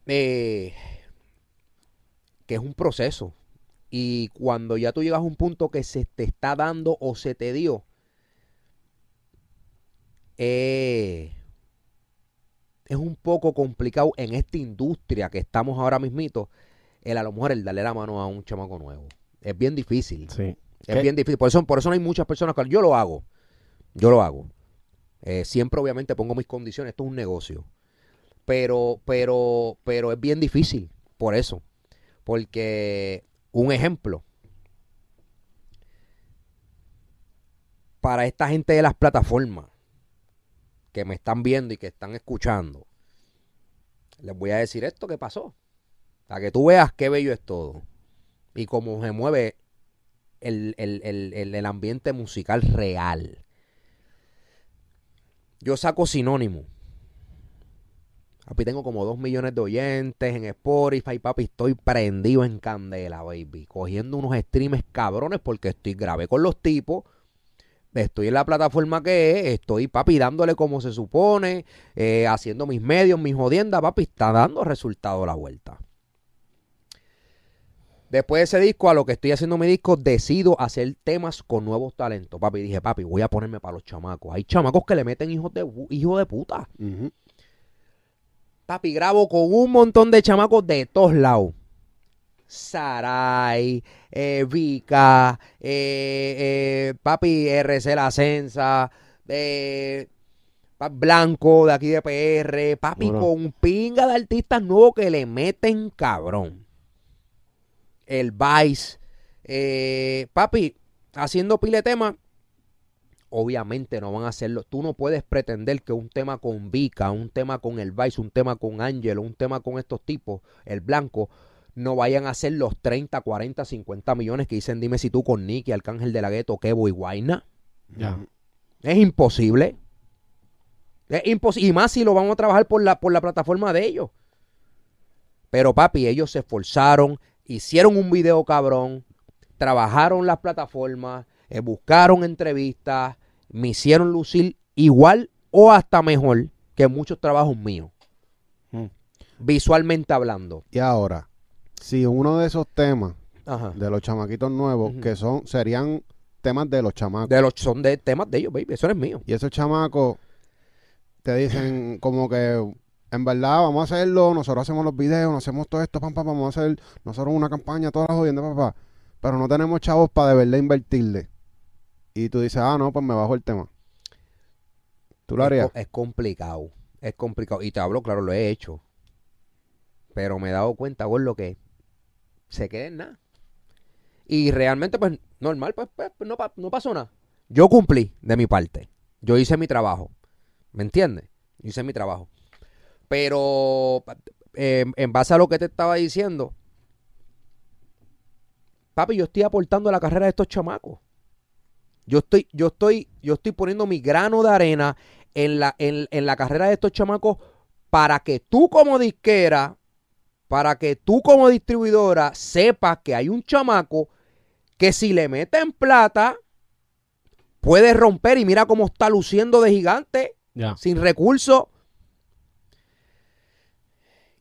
eh, que es un proceso. Y cuando ya tú llegas a un punto que se te está dando o se te dio, eh, es un poco complicado en esta industria que estamos ahora mismito, el a lo mejor el darle la mano a un chamaco nuevo. Es bien difícil. Sí. Es ¿Qué? bien difícil. Por eso, por eso no hay muchas personas que yo lo hago. Yo lo hago. Eh, siempre, obviamente, pongo mis condiciones. Esto es un negocio. Pero, pero, pero es bien difícil. Por eso. Porque, un ejemplo. Para esta gente de las plataformas que me están viendo y que están escuchando, les voy a decir esto que pasó. Para que tú veas qué bello es todo. Y cómo se mueve el, el- el- el- ambiente musical real. Yo saco sinónimo. Papi, tengo como dos millones de oyentes en Spotify, papi. Estoy prendido en candela, baby. Cogiendo unos streams cabrones porque estoy grave con los tipos. Estoy en la plataforma que es. Estoy, papi, dándole como se supone. eh, haciendo mis medios, mis jodiendas, papi. Está dando resultado la vuelta. Después de ese disco, a lo que estoy haciendo mi disco, decido hacer temas con nuevos talentos. Papi, dije, papi, voy a ponerme para los chamacos. Hay chamacos que le meten hijos de, hijos de puta. Papi, grabo con un montón de chamacos de todos lados. Saray, eh, Vika, eh, eh, papi, RC La Sensa, eh, Blanco de aquí de PR, papi, Duro. con pinga de artistas nuevos que le meten cabrón. El Vice, papi, haciendo pile de temas, obviamente no van a hacerlo. Tú no puedes pretender que un tema con Vika, un tema con el Vice, un tema con Angelo, un tema con estos tipos, el Blanco, no vayan a hacer los 30, 40, 50 millones que dicen dime si tú con Nicky, Arcángel de la Gueto, Kevo y Guayna. Ya. Es imposible. Es imposible. Y más si lo vamos a trabajar por la, por la plataforma de ellos. Pero papi, ellos se esforzaron, hicieron un video cabrón, trabajaron las plataformas, eh, buscaron entrevistas, me hicieron lucir igual o hasta mejor que muchos trabajos míos. Mm. Visualmente hablando. Y ahora, si uno de esos temas Ajá. de los chamaquitos nuevos, que son, serían temas de los chamacos, De los, son de temas de ellos, baby. Eso no es mío. y esos chamacos te dicen como que en verdad vamos a hacerlo, nosotros hacemos los videos, nos hacemos todo esto, pam, vamos a hacer nosotros una campaña, todas las jodiendas, papá, pero no tenemos chavos para de verdad invertirle. Y tú dices, ah, no, pues me bajo el tema. ¿Tú lo harías? es complicado. Es complicado. Y te hablo, claro, lo he hecho. Pero me he dado cuenta, por lo que se queda en nada. Y realmente, pues, normal, pues, pues, no, pa- no pasó nada. Yo cumplí de mi parte. Yo hice mi trabajo. ¿Me entiendes? Hice mi trabajo. Pero, eh, en base a lo que te estaba diciendo, papi, yo estoy aportando a la carrera de estos chamacos. Yo estoy, yo estoy, yo estoy poniendo mi grano de arena en la, en, en la carrera de estos chamacos para que tú como disquera, para que tú como distribuidora sepas que hay un chamaco que si le meten plata puede romper y mira cómo está luciendo de gigante sin recursos.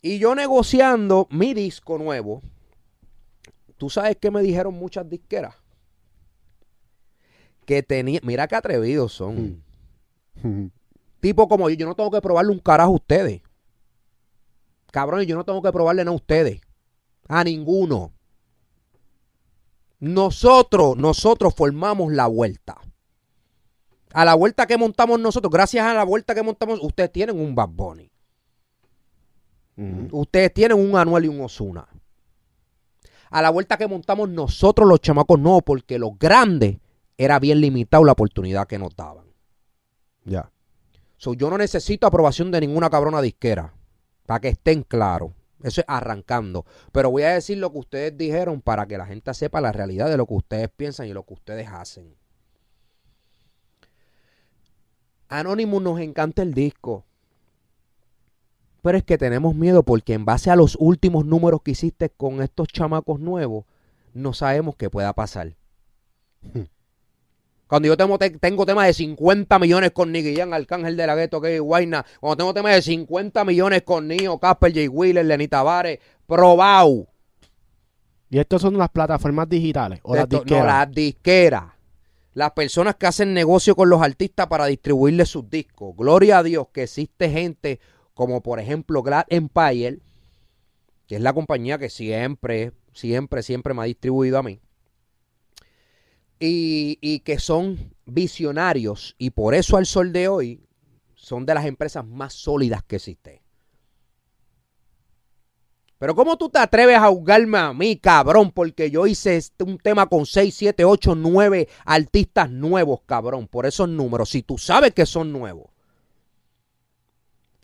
Y yo negociando mi disco nuevo, tú sabes que me dijeron muchas disqueras que tenía, mira qué atrevidos son. Tipo como yo, yo no tengo que probarle un carajo a ustedes. Cabrón, yo no tengo que probarle nada a ustedes. A ninguno. Nosotros, nosotros formamos la vuelta. A la vuelta que montamos nosotros, gracias a la vuelta que montamos, ustedes tienen un Bad Bunny. Ujú. Ustedes tienen un Anuel y un Osuna. A la vuelta que montamos nosotros los chamacos no, porque los grandes era bien limitado la oportunidad que nos daban. Ya. So, yo no necesito aprobación de ninguna cabrona disquera. Para que estén claros. Eso es arrancando. Pero voy a decir lo que ustedes dijeron para que la gente sepa la realidad de lo que ustedes piensan y lo que ustedes hacen. Anonymous nos encanta el disco. Pero es que tenemos miedo porque en base a los últimos números que hiciste con estos chamacos nuevos, no sabemos qué pueda pasar. Cuando yo tengo, te- tengo temas de 50 millones con Nicky Arcángel de la Gueto, que Guayna, cuando tengo temas de 50 millones con Nio, Casper, J. Wheeler, Lenny Tavares, probado. Y estos son las plataformas digitales o las disqueras. No, las disqueras. Las personas que hacen negocio con los artistas para distribuirle sus discos. Gloria a Dios que existe gente como por ejemplo Glad Empire, que es la compañía que siempre, siempre, siempre me ha distribuido a mí. Y, y que son visionarios y por eso al sol de hoy son de las empresas más sólidas que existen. Pero ¿cómo tú te atreves a juzgarme a mí, cabrón? Porque yo hice este- un tema con 6, 7, 8, 9 artistas nuevos, cabrón. Por esos números. Si tú sabes que son nuevos.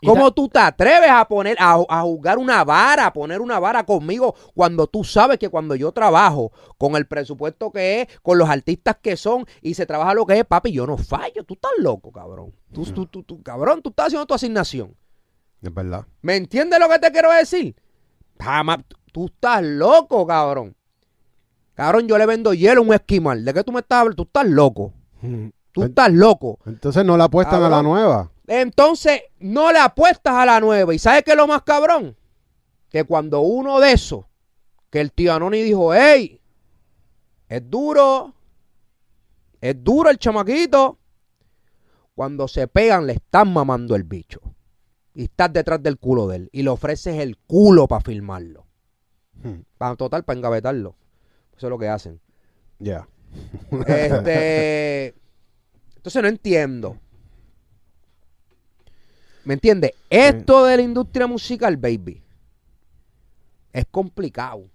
¿Cómo tú te atreves a poner, a, a jugar una vara, a poner una vara conmigo cuando tú sabes que cuando yo trabajo con el presupuesto que es, con los artistas que son y se trabaja lo que es, papi, yo no fallo. Tú estás loco, cabrón. Tú, tú, tú, tú, cabrón, tú estás haciendo tu asignación. Es verdad. ¿Me entiendes lo que te quiero decir? Jamás. Tú estás loco, cabrón. Cabrón, yo le vendo hielo a un esquimal. ¿De qué tú me estás hablando? Tú estás loco. Tú estás loco. Entonces no la apuestan a la nueva. Entonces, no le apuestas a la nueva. ¿Y sabes qué es lo más cabrón? Que cuando uno de esos, que el tío Anoni dijo, hey, es duro, es duro el chamaquito. Cuando se pegan, le están mamando el bicho. Y estás detrás del culo de él. Y le ofreces el culo para filmarlo. Hmm. Para total, para engavetarlo. Eso es lo que hacen. Ya. Este. Entonces no entiendo. ¿Me entiendes? Esto de la industria musical, baby, es complicado.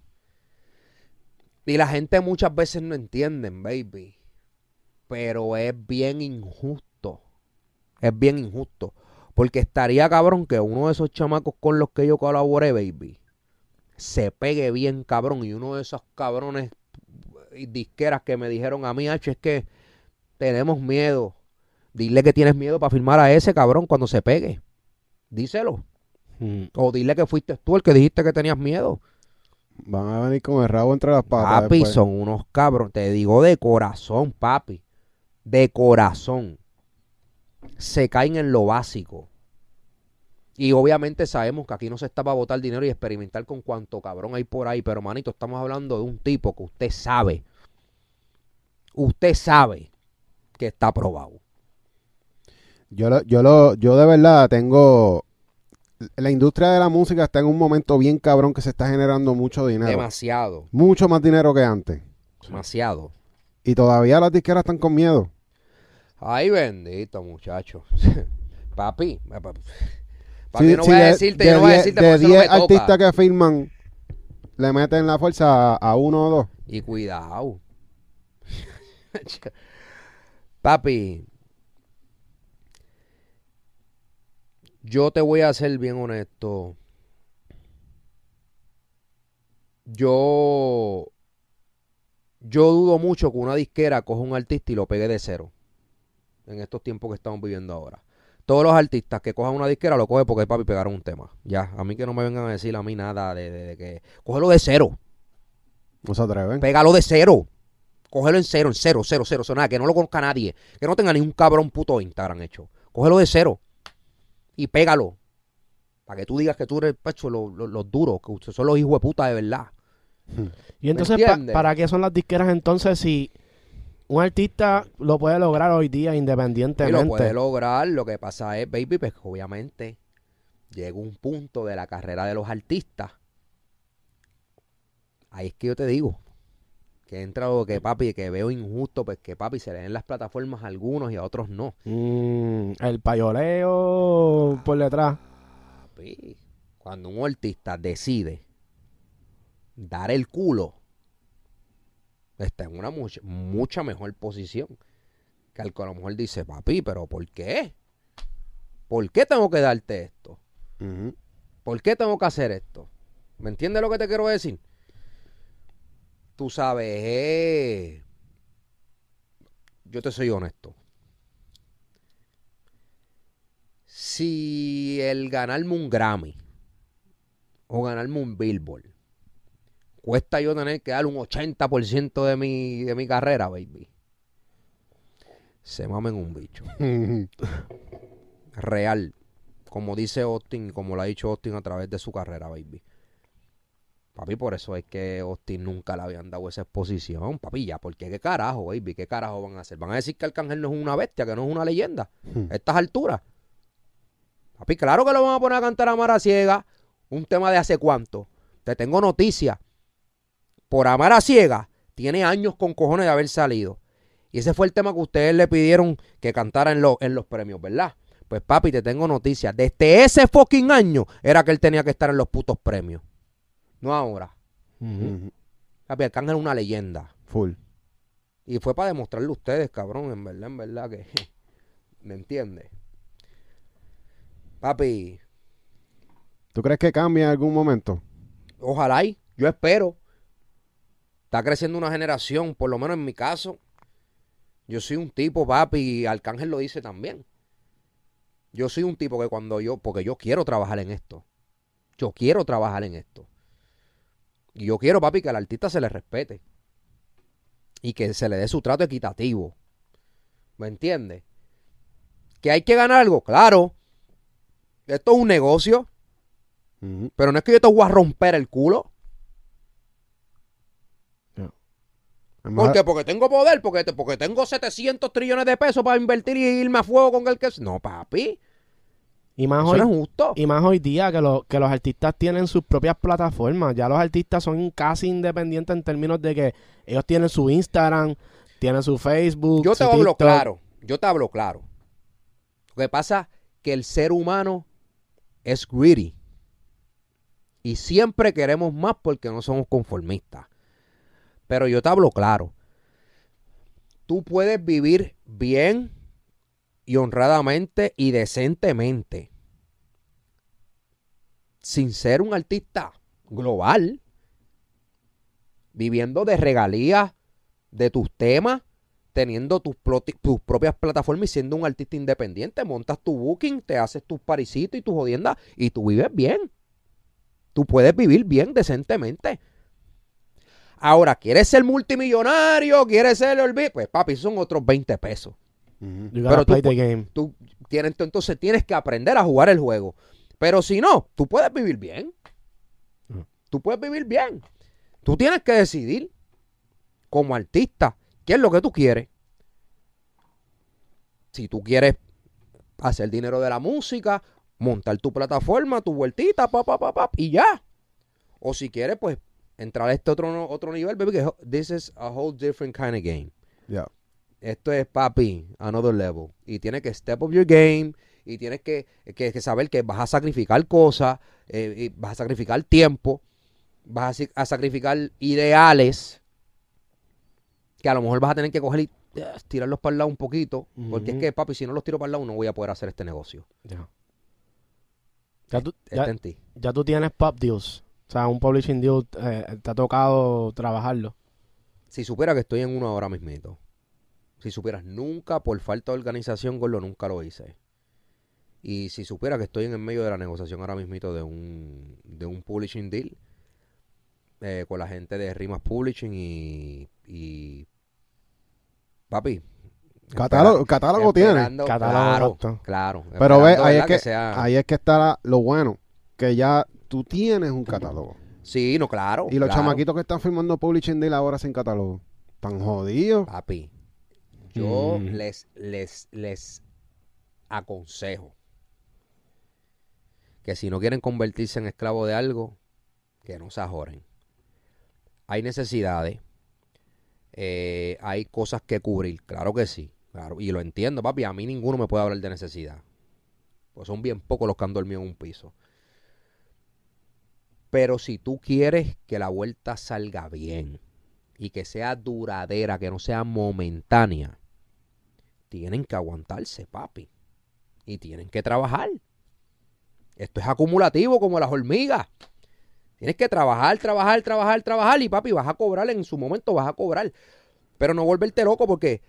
Y la gente muchas veces no entienden, baby. Pero es bien injusto. Es bien injusto. Porque estaría cabrón que uno de esos chamacos con los que yo colaboré, baby, se pegue bien cabrón. Y uno de esos cabrones y disqueras que me dijeron a mí, H, es que tenemos miedo. Dile que tienes miedo para firmar a ese cabrón cuando se pegue. Díselo. Mm. O dile que fuiste tú el que dijiste que tenías miedo. Van a venir con el rabo entre las patas. Papi, después. son unos cabrones. Te digo de corazón, papi. De corazón. Se caen en lo básico. Y obviamente sabemos que aquí no se está para botar dinero y experimentar con cuánto cabrón hay por ahí. Pero, manito, estamos hablando de un tipo que usted sabe. Usted sabe que está aprobado. Yo, lo- yo, lo, yo de verdad tengo... La industria de la música está en un momento bien cabrón que se está generando mucho dinero. Demasiado. Mucho más dinero que antes. Demasiado. Y todavía las disqueras están con miedo. Ay, bendito, muchacho. Papi. Papi, Sí, no sí, voy a de- decirte, de yo no voy a 10 decirte de porque eso no 10 me toca. artistas que firman, le meten la fuerza a, a uno o dos. Y cuidado. Papi. Yo te voy a ser bien honesto. Yo. Yo dudo mucho que una disquera coja un artista y lo pegue de cero. En estos tiempos que estamos viviendo ahora. Todos los artistas que cojan una disquera lo cogen porque papi pegaron un tema. Ya, a mí que no me vengan a decir a mí nada de, de- de que. Cógelo de cero. No se atreven. Pégalo de cero. Cógelo en cero, en cero, cero, cero, cero, nada, que no lo conozca nadie. Que no tenga ni un cabrón puto Instagram hecho. Cógelo de cero. Y pégalo. Para que tú digas que tú eres pecho, los los- los duros, que ustedes son los hijos de puta de verdad. Y entonces, pa-? ¿para qué son las disqueras entonces si un artista lo puede lograr hoy día Y independientemente? lo puede lograr. Lo que pasa es, baby, pues obviamente llega un punto de la carrera de los artistas. Ahí es que yo te digo. Que entra lo que papi, que veo injusto, pues que papi se le den las plataformas a algunos y a otros no. Mm, el payoleo por detrás. Papi, cuando un artista decide dar el culo, está en una mucha, mucha mejor posición que al que a lo mejor dice, papi, pero ¿por qué? ¿Por qué tengo que darte esto? ¿Por qué tengo que hacer esto? ¿Me entiendes lo que te quiero decir? Tú sabes, eh, yo te soy honesto. Si el ganarme un Grammy o ganarme un Billboard cuesta yo tener que dar un 80% de mi, de mi carrera, baby. Se mamen un bicho. Real. Como dice Austin, como lo ha dicho Austin a través de su carrera, baby. Papi, por eso es que Austin nunca le habían dado esa exposición. Papi, ya, porque qué carajo, baby, qué carajo van a hacer. Van a decir que Arcángel no es una bestia, que no es una leyenda. A estas alturas. Papi, claro que lo van a poner a cantar a Mara Ciega. Un tema de hace cuánto. Te tengo noticia. Por Amar a Ciega, tiene años con cojones de haber salido. Y ese fue el tema que ustedes le pidieron que cantara en, en los premios, ¿verdad? Pues papi, te tengo noticias. Desde ese fucking año era que él tenía que estar en los putos premios. No ahora. Ujú. Papi, Arcángel es una leyenda. Full. Y fue para demostrarle a ustedes, cabrón, en verdad, en verdad que... ¿Me entiendes? Papi, ¿Tú crees que cambia en algún momento? ojalá y yo espero. Está creciendo una generación, por lo menos en mi caso. Yo soy un tipo, papi, y Arcángel lo dice también. Yo soy un tipo que cuando yo, porque yo quiero trabajar en esto. Yo quiero trabajar en esto. Y yo quiero, papi, que al artista se le respete. Y que se le dé su trato equitativo. ¿Me entiendes? Que hay que ganar algo, claro. Esto es un negocio. Pero no es que yo te voy a romper el culo. Más- ¿Por qué? Porque tengo poder, porque, porque tengo 700 trillones de pesos para invertir y irme a fuego con el que... No, papi, Y más eso hoy, no es justo. y más hoy día que, lo- que los artistas tienen sus propias plataformas. Ya los artistas son casi independientes en términos de que ellos tienen su Instagram, tienen su Facebook. Yo te hablo TikTok. claro, yo te hablo claro. Lo que pasa que el ser humano es greedy. Y siempre queremos más porque no somos conformistas. Pero yo te hablo claro. Tú puedes vivir bien y honradamente y decentemente sin ser un artista global, viviendo de regalías de tus temas, teniendo tus, propias plataformas y siendo un artista independiente, montas tu booking, te haces tus parisitos y tus jodiendas y tú vives bien. Tú puedes vivir bien decentemente. Ahora, ¿quieres ser multimillonario? ¿Quieres ser el Pues papi, son otros 20 pesos. Pero tú play the pu- game. Tú tienes, tú entonces tienes que aprender a jugar el juego. Pero si no, tú puedes vivir bien. Ujú. Tú puedes vivir bien. Tú tienes que decidir como artista qué es lo que tú quieres. Si tú quieres hacer dinero de la música, montar tu plataforma, tu vueltita, pa, pa, pa, pa, y ya. O si quieres, pues, entrar a este otro, otro nivel, baby, que this is a whole different kind of game. Ya. Esto es papi, another level. Y tienes que step up your game. Y tienes que, que- que saber que vas a sacrificar cosas. eh, y vas a sacrificar tiempo. Vas a, sacrificar ideales. Que a lo mejor vas a tener que coger y eh, tirarlos para el lado un poquito. Porque es que, papi, si no los tiro para el lado, no voy a poder hacer este negocio. Ya. Ya tú, ya- Está en ti. ya tú tienes pop deals. O sea, un publishing deal, eh, te ha tocado trabajarlo. Si supiera que estoy en uno ahora mismito. Si supieras, nunca por falta de organización, Gordo, nunca lo hice. Y si supiera que estoy en el medio de la negociación ahora mismito de un, de un publishing deal eh, con la gente de Rimas Publishing y, y papi. Catálogo, catálogo tiene. Catálogo, claro, claro. Pero ve, ahí es que, sea- ahí es que está lo bueno, que ya tú tienes un catálogo. Sí, no, claro. Y los claro. chamaquitos que están firmando publishing deal ahora sin catálogo, tan jodidos. Papi, yo Mm. les, les, les aconsejo que si no quieren convertirse en esclavos de algo, que no se ajoren. Hay necesidades, eh, hay cosas que cubrir, claro que sí, claro, y lo entiendo, papi, a mí ninguno me puede hablar de necesidad. Pues son bien pocos los que han dormido en un piso. Pero si tú quieres que la vuelta salga bien, y que sea duradera, que no sea momentánea, tienen que aguantarse, papi. Y tienen que trabajar. Esto es acumulativo como las hormigas. Tienes que trabajar, trabajar, trabajar, trabajar y papi, vas a cobrar en su momento, vas a cobrar. Pero no volverte loco porque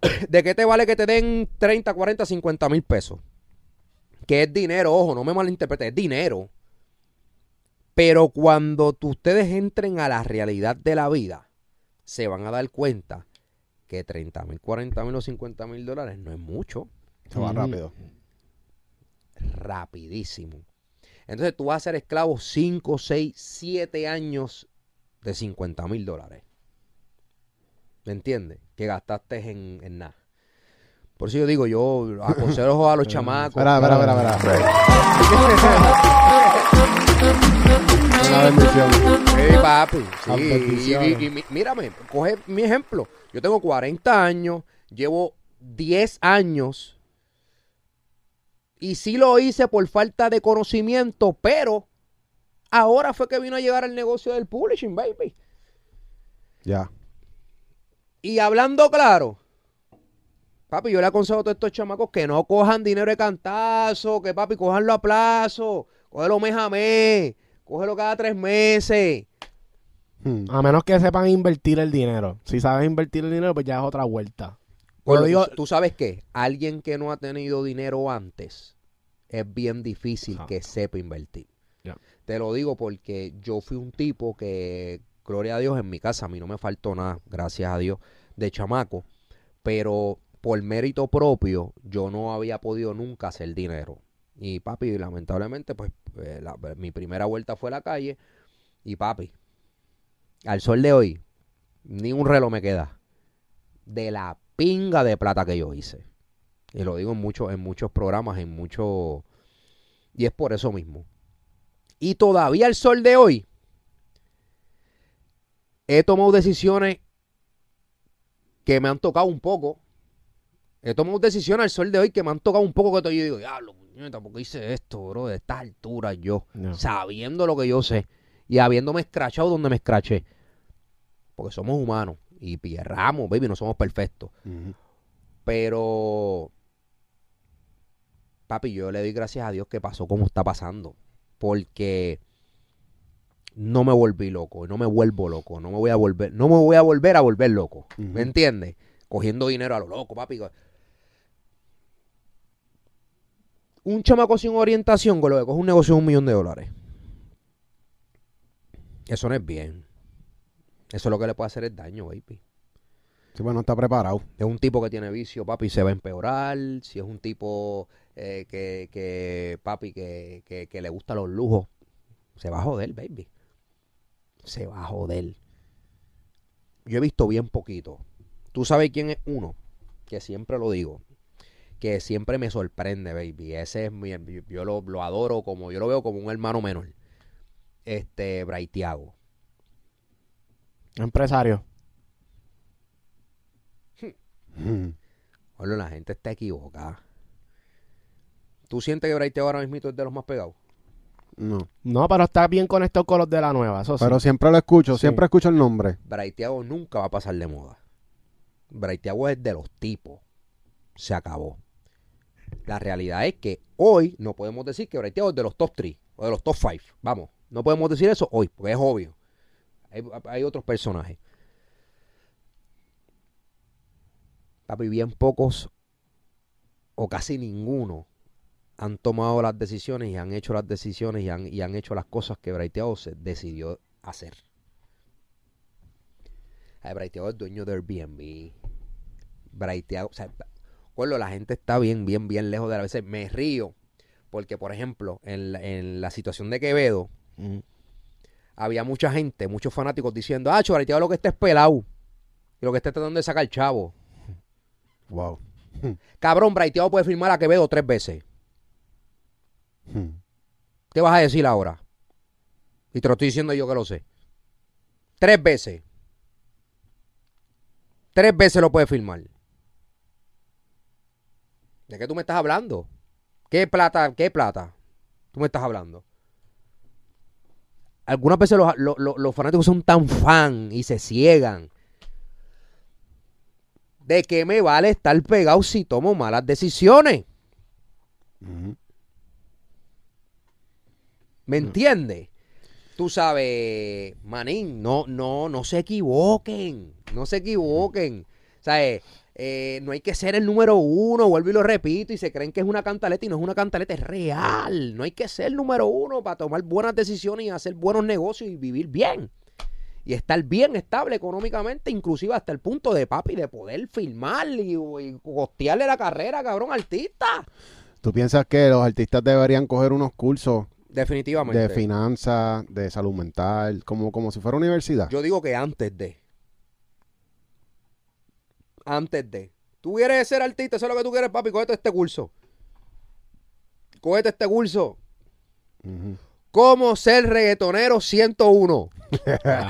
¿de qué te vale que te den 30, 40, 50 mil pesos? Que es dinero, ojo, no me malinterpretes, es dinero. Pero cuando tú- ustedes entren a la realidad de la vida, se van a dar cuenta que 30 mil, 40 mil o 50 mil dólares no es mucho Se va rápido. Rapidísimo. Entonces tú vas a ser esclavo 5, 6, 7 años de 50 mil dólares. ¿Me entiendes? Que gastaste en, en nada. Por eso yo digo, yo aconsejo a los chamacos. Espera, espera, espera, espera. Una bendición. Sí, papi. Sí, y- y- y mírame, coge mi ejemplo. Yo tengo 40 años, llevo 10 años y sí lo hice por falta de conocimiento, pero ahora fue que vino a llegar el negocio del publishing, baby. Ya. Y hablando claro, papi, yo le aconsejo a todos estos chamacos que no cojan dinero de cantazo, que papi, cojanlo a plazo, cógelo mes a mes, cógelo cada tres meses. Hmm. A menos que sepan invertir el dinero. Si sabes invertir el dinero, pues ya es otra vuelta. Digo- ¿Tú sabes qué? Alguien que no ha tenido dinero antes es bien difícil Ajá. que sepa invertir. Te lo digo porque yo fui un tipo que, gloria a Dios, en mi casa a mí no me faltó nada, gracias a Dios, de chamaco. Pero por mérito propio, yo no había podido nunca hacer dinero. Y papi, lamentablemente, pues eh, la- mi primera vuelta fue a la calle. Y papi, al sol de hoy, ni un reloj me queda de la pinga de plata que yo hice. Y lo digo en muchos, en muchos programas, en muchos. Y es por eso mismo. Y todavía al sol de hoy, he tomado decisiones que me han tocado un poco. He tomado decisiones al sol de hoy que me han tocado un poco que yo digo, diablo, puñeta, ¿por qué hice esto, bro? De estas alturas yo, sabiendo lo que yo sé y habiéndome escrachado donde me escraché. Porque somos humanos y pierramos, baby, no somos perfectos. Pero, papi, yo le doy gracias a Dios que pasó como está pasando. Porque no me volví loco, no me vuelvo loco, no me voy a volver, no me voy a volver a volver loco. Ujú. ¿Me entiendes? Cogiendo dinero a lo loco, papi. Un chamaco sin orientación con lo que coge un negocio de un millón de dólares. Eso no es bien. Eso lo que le puede hacer es daño, baby. Sí, bueno, está preparado. Es un tipo que tiene vicio, papi, se va a empeorar. Si es un tipo eh, que, que, papi, que, que, que le gustan los lujos, se va a joder, baby. Se va a joder. Yo he visto bien poquito. Tú sabes quién es uno, que siempre lo digo, que siempre me sorprende, baby. Ese es mi, yo lo, lo adoro como, yo lo veo como un hermano menor. Este, Braithiago. Empresario. Bueno, la gente está equivocada. ¿Tú sientes que Braithiago ahora mismo es de los más pegados? No. No, pero está bien conectado con los de la nueva, eso sí. Pero siempre lo escucho, Sí. siempre escucho el nombre. Braithiago nunca va a pasar de moda. Braithiago es de los tipos. Se acabó. La realidad es que hoy no podemos decir que Braithiago es de los top 3 o de los top 5. Vamos, no podemos decir eso hoy, porque es obvio. Hay, otros personajes. Papi, bien pocos o casi ninguno han tomado las decisiones y han hecho las decisiones y han, y han hecho las cosas que Braithiago se decidió hacer. Ay, Braithiago es dueño de Airbnb. Braithiago, o sea, la gente está bien, bien, bien lejos de la veces. Me río porque, por ejemplo, en la, situación de Quevedo. Había mucha gente, muchos fanáticos diciendo, ah, Braithiago lo que está es pelado. Y lo que está tratando de sacar chavo. Wow. Cabrón, Braithiago puede firmar a Quevedo tres veces. Hmm. ¿Qué vas a decir ahora? Y te lo estoy diciendo yo que lo sé. Tres veces. Tres veces lo puede firmar. ¿De qué tú me estás hablando? ¿Qué plata? ¿Qué plata? Tú me estás hablando. Algunas veces los, los- fanáticos son tan fan y se ciegan. ¿De qué me vale estar pegado si tomo malas decisiones? ¿Me entiendes? tú sabes, manín, no, no, no se equivoquen, no se equivoquen. ¿Sabes? Eh, no hay que ser el número uno, vuelvo y lo repito, y se creen que es una cantaleta y no es una cantaleta, es real. No hay que ser el número uno para tomar buenas decisiones y hacer buenos negocios y vivir bien. Y estar bien estable económicamente, inclusive hasta el punto de papi, de poder filmar y, y costearle la carrera, cabrón, artista. ¿Tú piensas que los artistas deberían coger unos cursos Definitivamente. de finanzas, de salud mental, como, como si fuera universidad? Yo digo que antes de. Antes de. Tú quieres ser artista, eso es lo que tú quieres, papi. Cógete este curso. Cógete este curso. Ujú. ¿Cómo ser reggaetonero 101?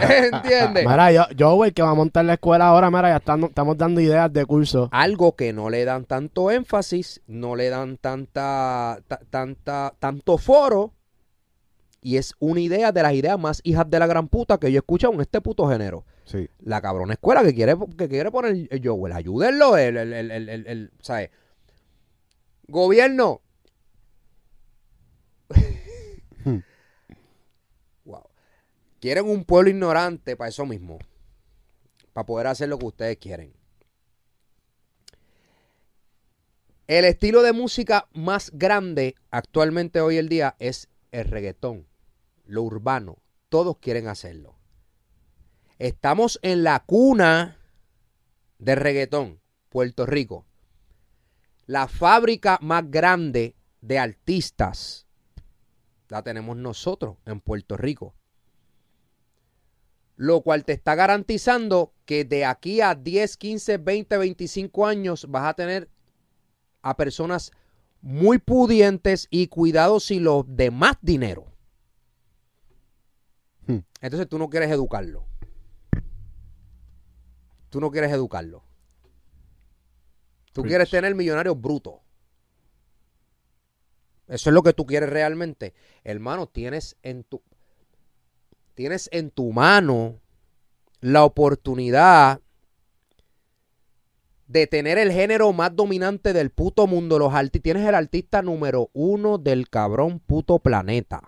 ¿Entiendes? Mira, yo, yo, güey, que va a montar la escuela ahora, mira, ya estamos, estamos dando ideas de curso. Algo que no le dan tanto énfasis, no le dan tanta, ta- tanta, tanto foro. Y es una idea de las ideas más hijas de la gran puta que yo he escuchado en este puto género. Sí. la cabrona escuela que quiere, que quiere poner el Joel. Ayúdenlo, el, el, el, el, el- el- ¿sabes? Gobierno. wow. Quieren un pueblo ignorante para eso mismo. Para poder hacer lo que ustedes quieren. El estilo de música más grande actualmente hoy en día es el reggaetón, lo urbano. Todos quieren hacerlo. Estamos en la cuna de reggaetón, Puerto Rico. La fábrica más grande de artistas la tenemos nosotros en Puerto Rico. Lo cual te está garantizando que de aquí a 10, 15, 20, 25 años vas a tener a personas muy pudientes y cuidados si los de más dinero. Hmm. Entonces tú no quieres educarlo. Tú no quieres educarlo. Tú Preach. quieres tener millonarios brutos. Eso es lo que tú quieres realmente. Hermano, tienes en tu tienes en tu mano la oportunidad de tener el género más dominante del puto mundo. Los arti- tienes el artista número uno del cabrón puto planeta.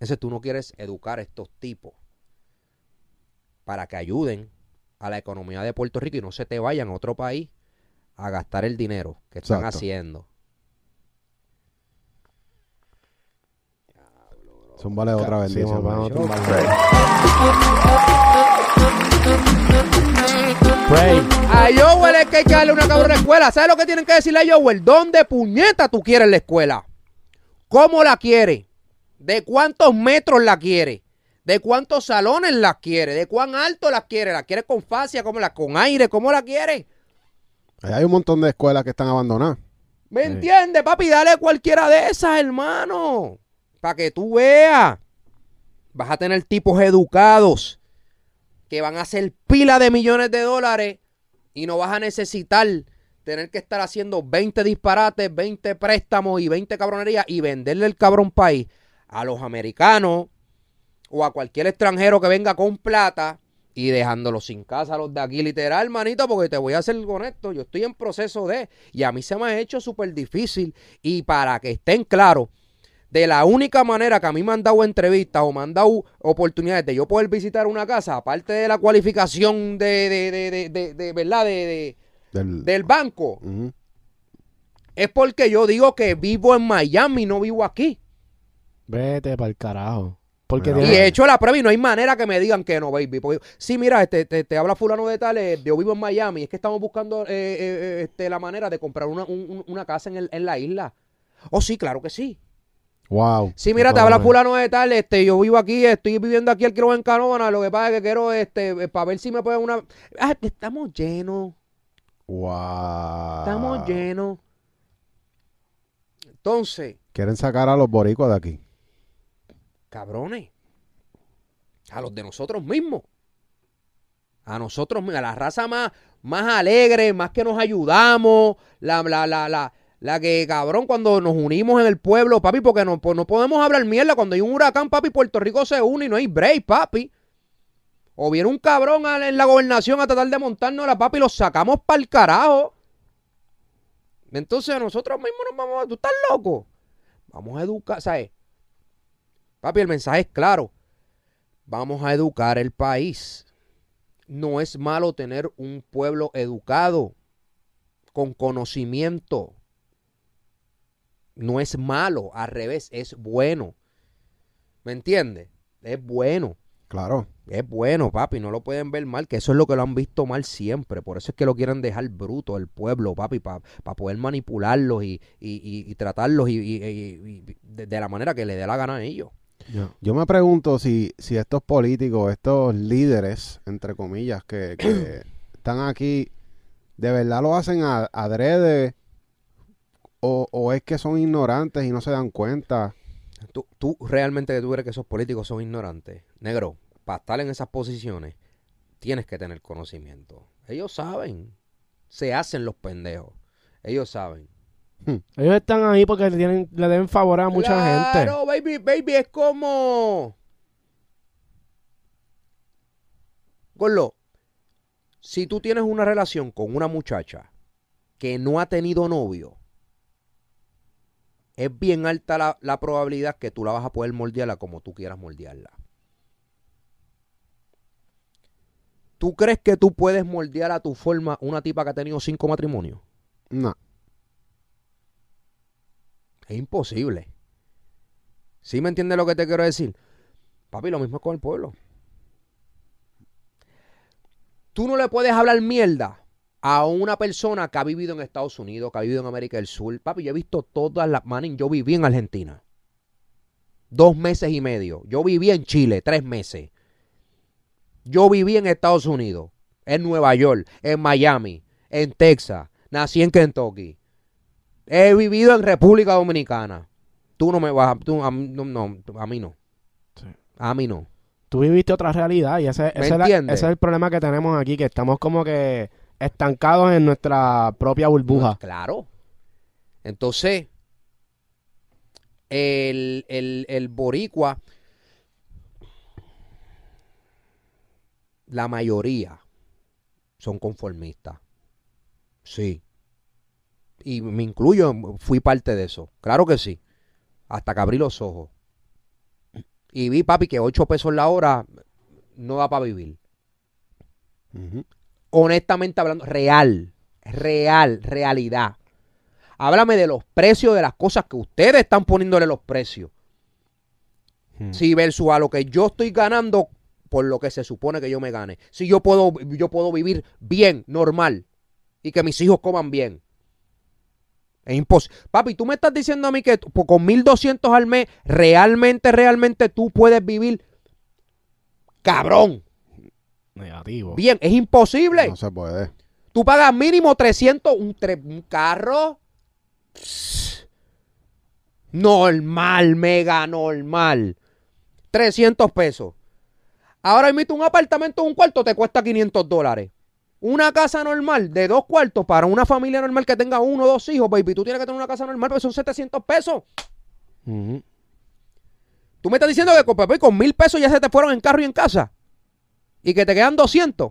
Ese tú no quieres educar a estos tipos para que ayuden a la economía de Puerto Rico y no se te vayan a otro país a gastar el dinero que están Exacto. haciendo. Zúmbale otra Sí, bendición. vamos a Mauricio. tumbarlo. Pray. A Joel es que hay que darle una cabrona escuela. ¿Sabes lo que tienen que decirle a Joel? ¿Dónde puñeta tú quieres la escuela? ¿Cómo la quieres? ¿De cuántos metros la quieres? ¿De cuántos salones la quieres? ¿De cuán alto la quieres? ¿La quieres con fascia? ¿Cómo la con aire? ¿Cómo la quieres? Ahí Hay un montón de escuelas que están abandonadas. ¿Me Sí. entiendes, papi? Dale cualquiera de esas, hermano. Para que tú veas. Vas a tener tipos educados que van a hacer pila de millones de dólares y no vas a necesitar tener que estar haciendo 20 disparates, 20 préstamos y 20 cabronerías y venderle el cabrón país a los americanos o a cualquier extranjero que venga con plata y dejándolos sin casa a los de aquí, literal, manito, porque te voy a ser honesto, yo estoy en proceso de, y a mí se me ha hecho súper difícil, y para que estén claros, de la única manera que a mí me han dado entrevistas o me han dado oportunidades de yo poder visitar una casa, aparte de la cualificación de, de, de, de, de- de- ¿verdad? De, de- Del, del banco, es porque yo digo que vivo en Miami, no vivo aquí. Vete para el carajo. Porque Mira, Y he hecho la prueba y no hay manera que me digan que no, baby. Porque, sí, mira, este, te, te habla fulano de tal, eh, yo vivo en Miami, es que estamos buscando eh, eh, este, la manera de comprar una, un- un- una casa en, el- en la isla. Oh, sí, claro que sí. Wow. Sí, mira, te habla fulano de tal, este, yo vivo aquí, estoy viviendo aquí el quiero en Canóvana, lo que pasa es que quiero, este, para ver si me pueden una... Ah, estamos llenos, Wow. estamos llenos. Entonces, Quieren sacar a los boricuas de aquí. Cabrones, a los de nosotros mismos, a nosotros, a la raza más, más alegre, más que nos ayudamos, la, la, la, la, la que, cabrón, cuando nos unimos en el pueblo, papi, porque no, pues no podemos hablar mierda, cuando hay un huracán, papi, Puerto Rico se une y no hay break, papi. O viene un cabrón en la gobernación a tratar de montarnos la papi y los sacamos para el carajo. Entonces nosotros mismos nos vamos a... ¿Tú estás loco? Vamos a educar, ¿sabes? Papi, el mensaje es claro. Vamos a educar el país. No es malo tener un pueblo educado, con conocimiento. No es malo, al revés, es bueno. ¿Me entiendes? Es bueno. Claro. Es bueno, papi, no lo pueden ver mal, que eso es lo que lo han visto mal siempre. Por eso es que lo quieren dejar bruto el pueblo, papi, para poder manipularlos y, y, y, tratarlos y, de, de, la manera que le dé la gana a ellos. Yo, yo me pregunto si, si estos políticos, estos líderes, entre comillas, que, que están aquí, de verdad lo hacen adrede o, o es que son ignorantes y no se dan cuenta. ¿Tú, tú realmente tú crees que esos políticos son ignorantes? Negro, para estar en esas posiciones, tienes que tener conocimiento. Ellos saben. Se hacen los pendejos. Ellos saben. Hmm. Ellos están ahí porque le, tienen, le deben favor a mucha gente. Claro, baby, baby, es como... Gorlo, si tú tienes una relación con una muchacha que no ha tenido novio, es bien alta la, la probabilidad que tú la vas a poder moldearla como tú quieras moldearla. ¿Tú crees que tú puedes moldear a tu forma una tipa que ha tenido cinco matrimonios? No. Es imposible. ¿Sí me entiendes lo que te quiero decir? Papi, lo mismo es con el pueblo. Tú no le puedes hablar mierda a una persona que ha vivido en Estados Unidos, que ha vivido en América del Sur. Papi, yo he visto todas las manos. Yo viví en Argentina. Dos meses y medio. Yo viví en Chile, tres meses. Yo viví en Estados Unidos, en Nueva York, en Miami, en Texas, nací en Kentucky. He vivido en República Dominicana. Tú no me vas a, a, no, no, a mí no. A mí no. Tú viviste otra realidad y ese, ese, ese, es el problema que tenemos aquí, que estamos como que estancados en nuestra propia burbuja. claro. Entonces, el, el, el boricua la mayoría son conformistas. Sí. Y me incluyo, fui parte de eso. Claro que sí. Hasta que abrí los ojos. Y vi, papi, que 8 pesos la hora no da para vivir. Honestamente hablando, real. Real, realidad. Háblame de los precios de las cosas que ustedes están poniéndole los precios. Hmm. Si versus a lo que yo estoy ganando por lo que se supone que yo me gane. Si yo puedo, yo puedo vivir bien, normal, y que mis hijos coman bien. Es imposible. Papi, tú me estás diciendo a mí que con 1200 al mes, realmente, realmente tú puedes vivir cabrón. Negativo. Bien, es imposible. No se puede. Tú pagas mínimo 300, un, un carro. Normal, mega normal. 300 pesos. Ahora invito un apartamento, un cuarto, te cuesta 500 dólares. Una casa normal de dos cuartos para una familia normal que tenga uno o dos hijos, baby, tú tienes que tener una casa normal, pues son 700 pesos. Tú me estás diciendo que con, con mil pesos ya se te fueron en carro y en casa. Y que te quedan 200.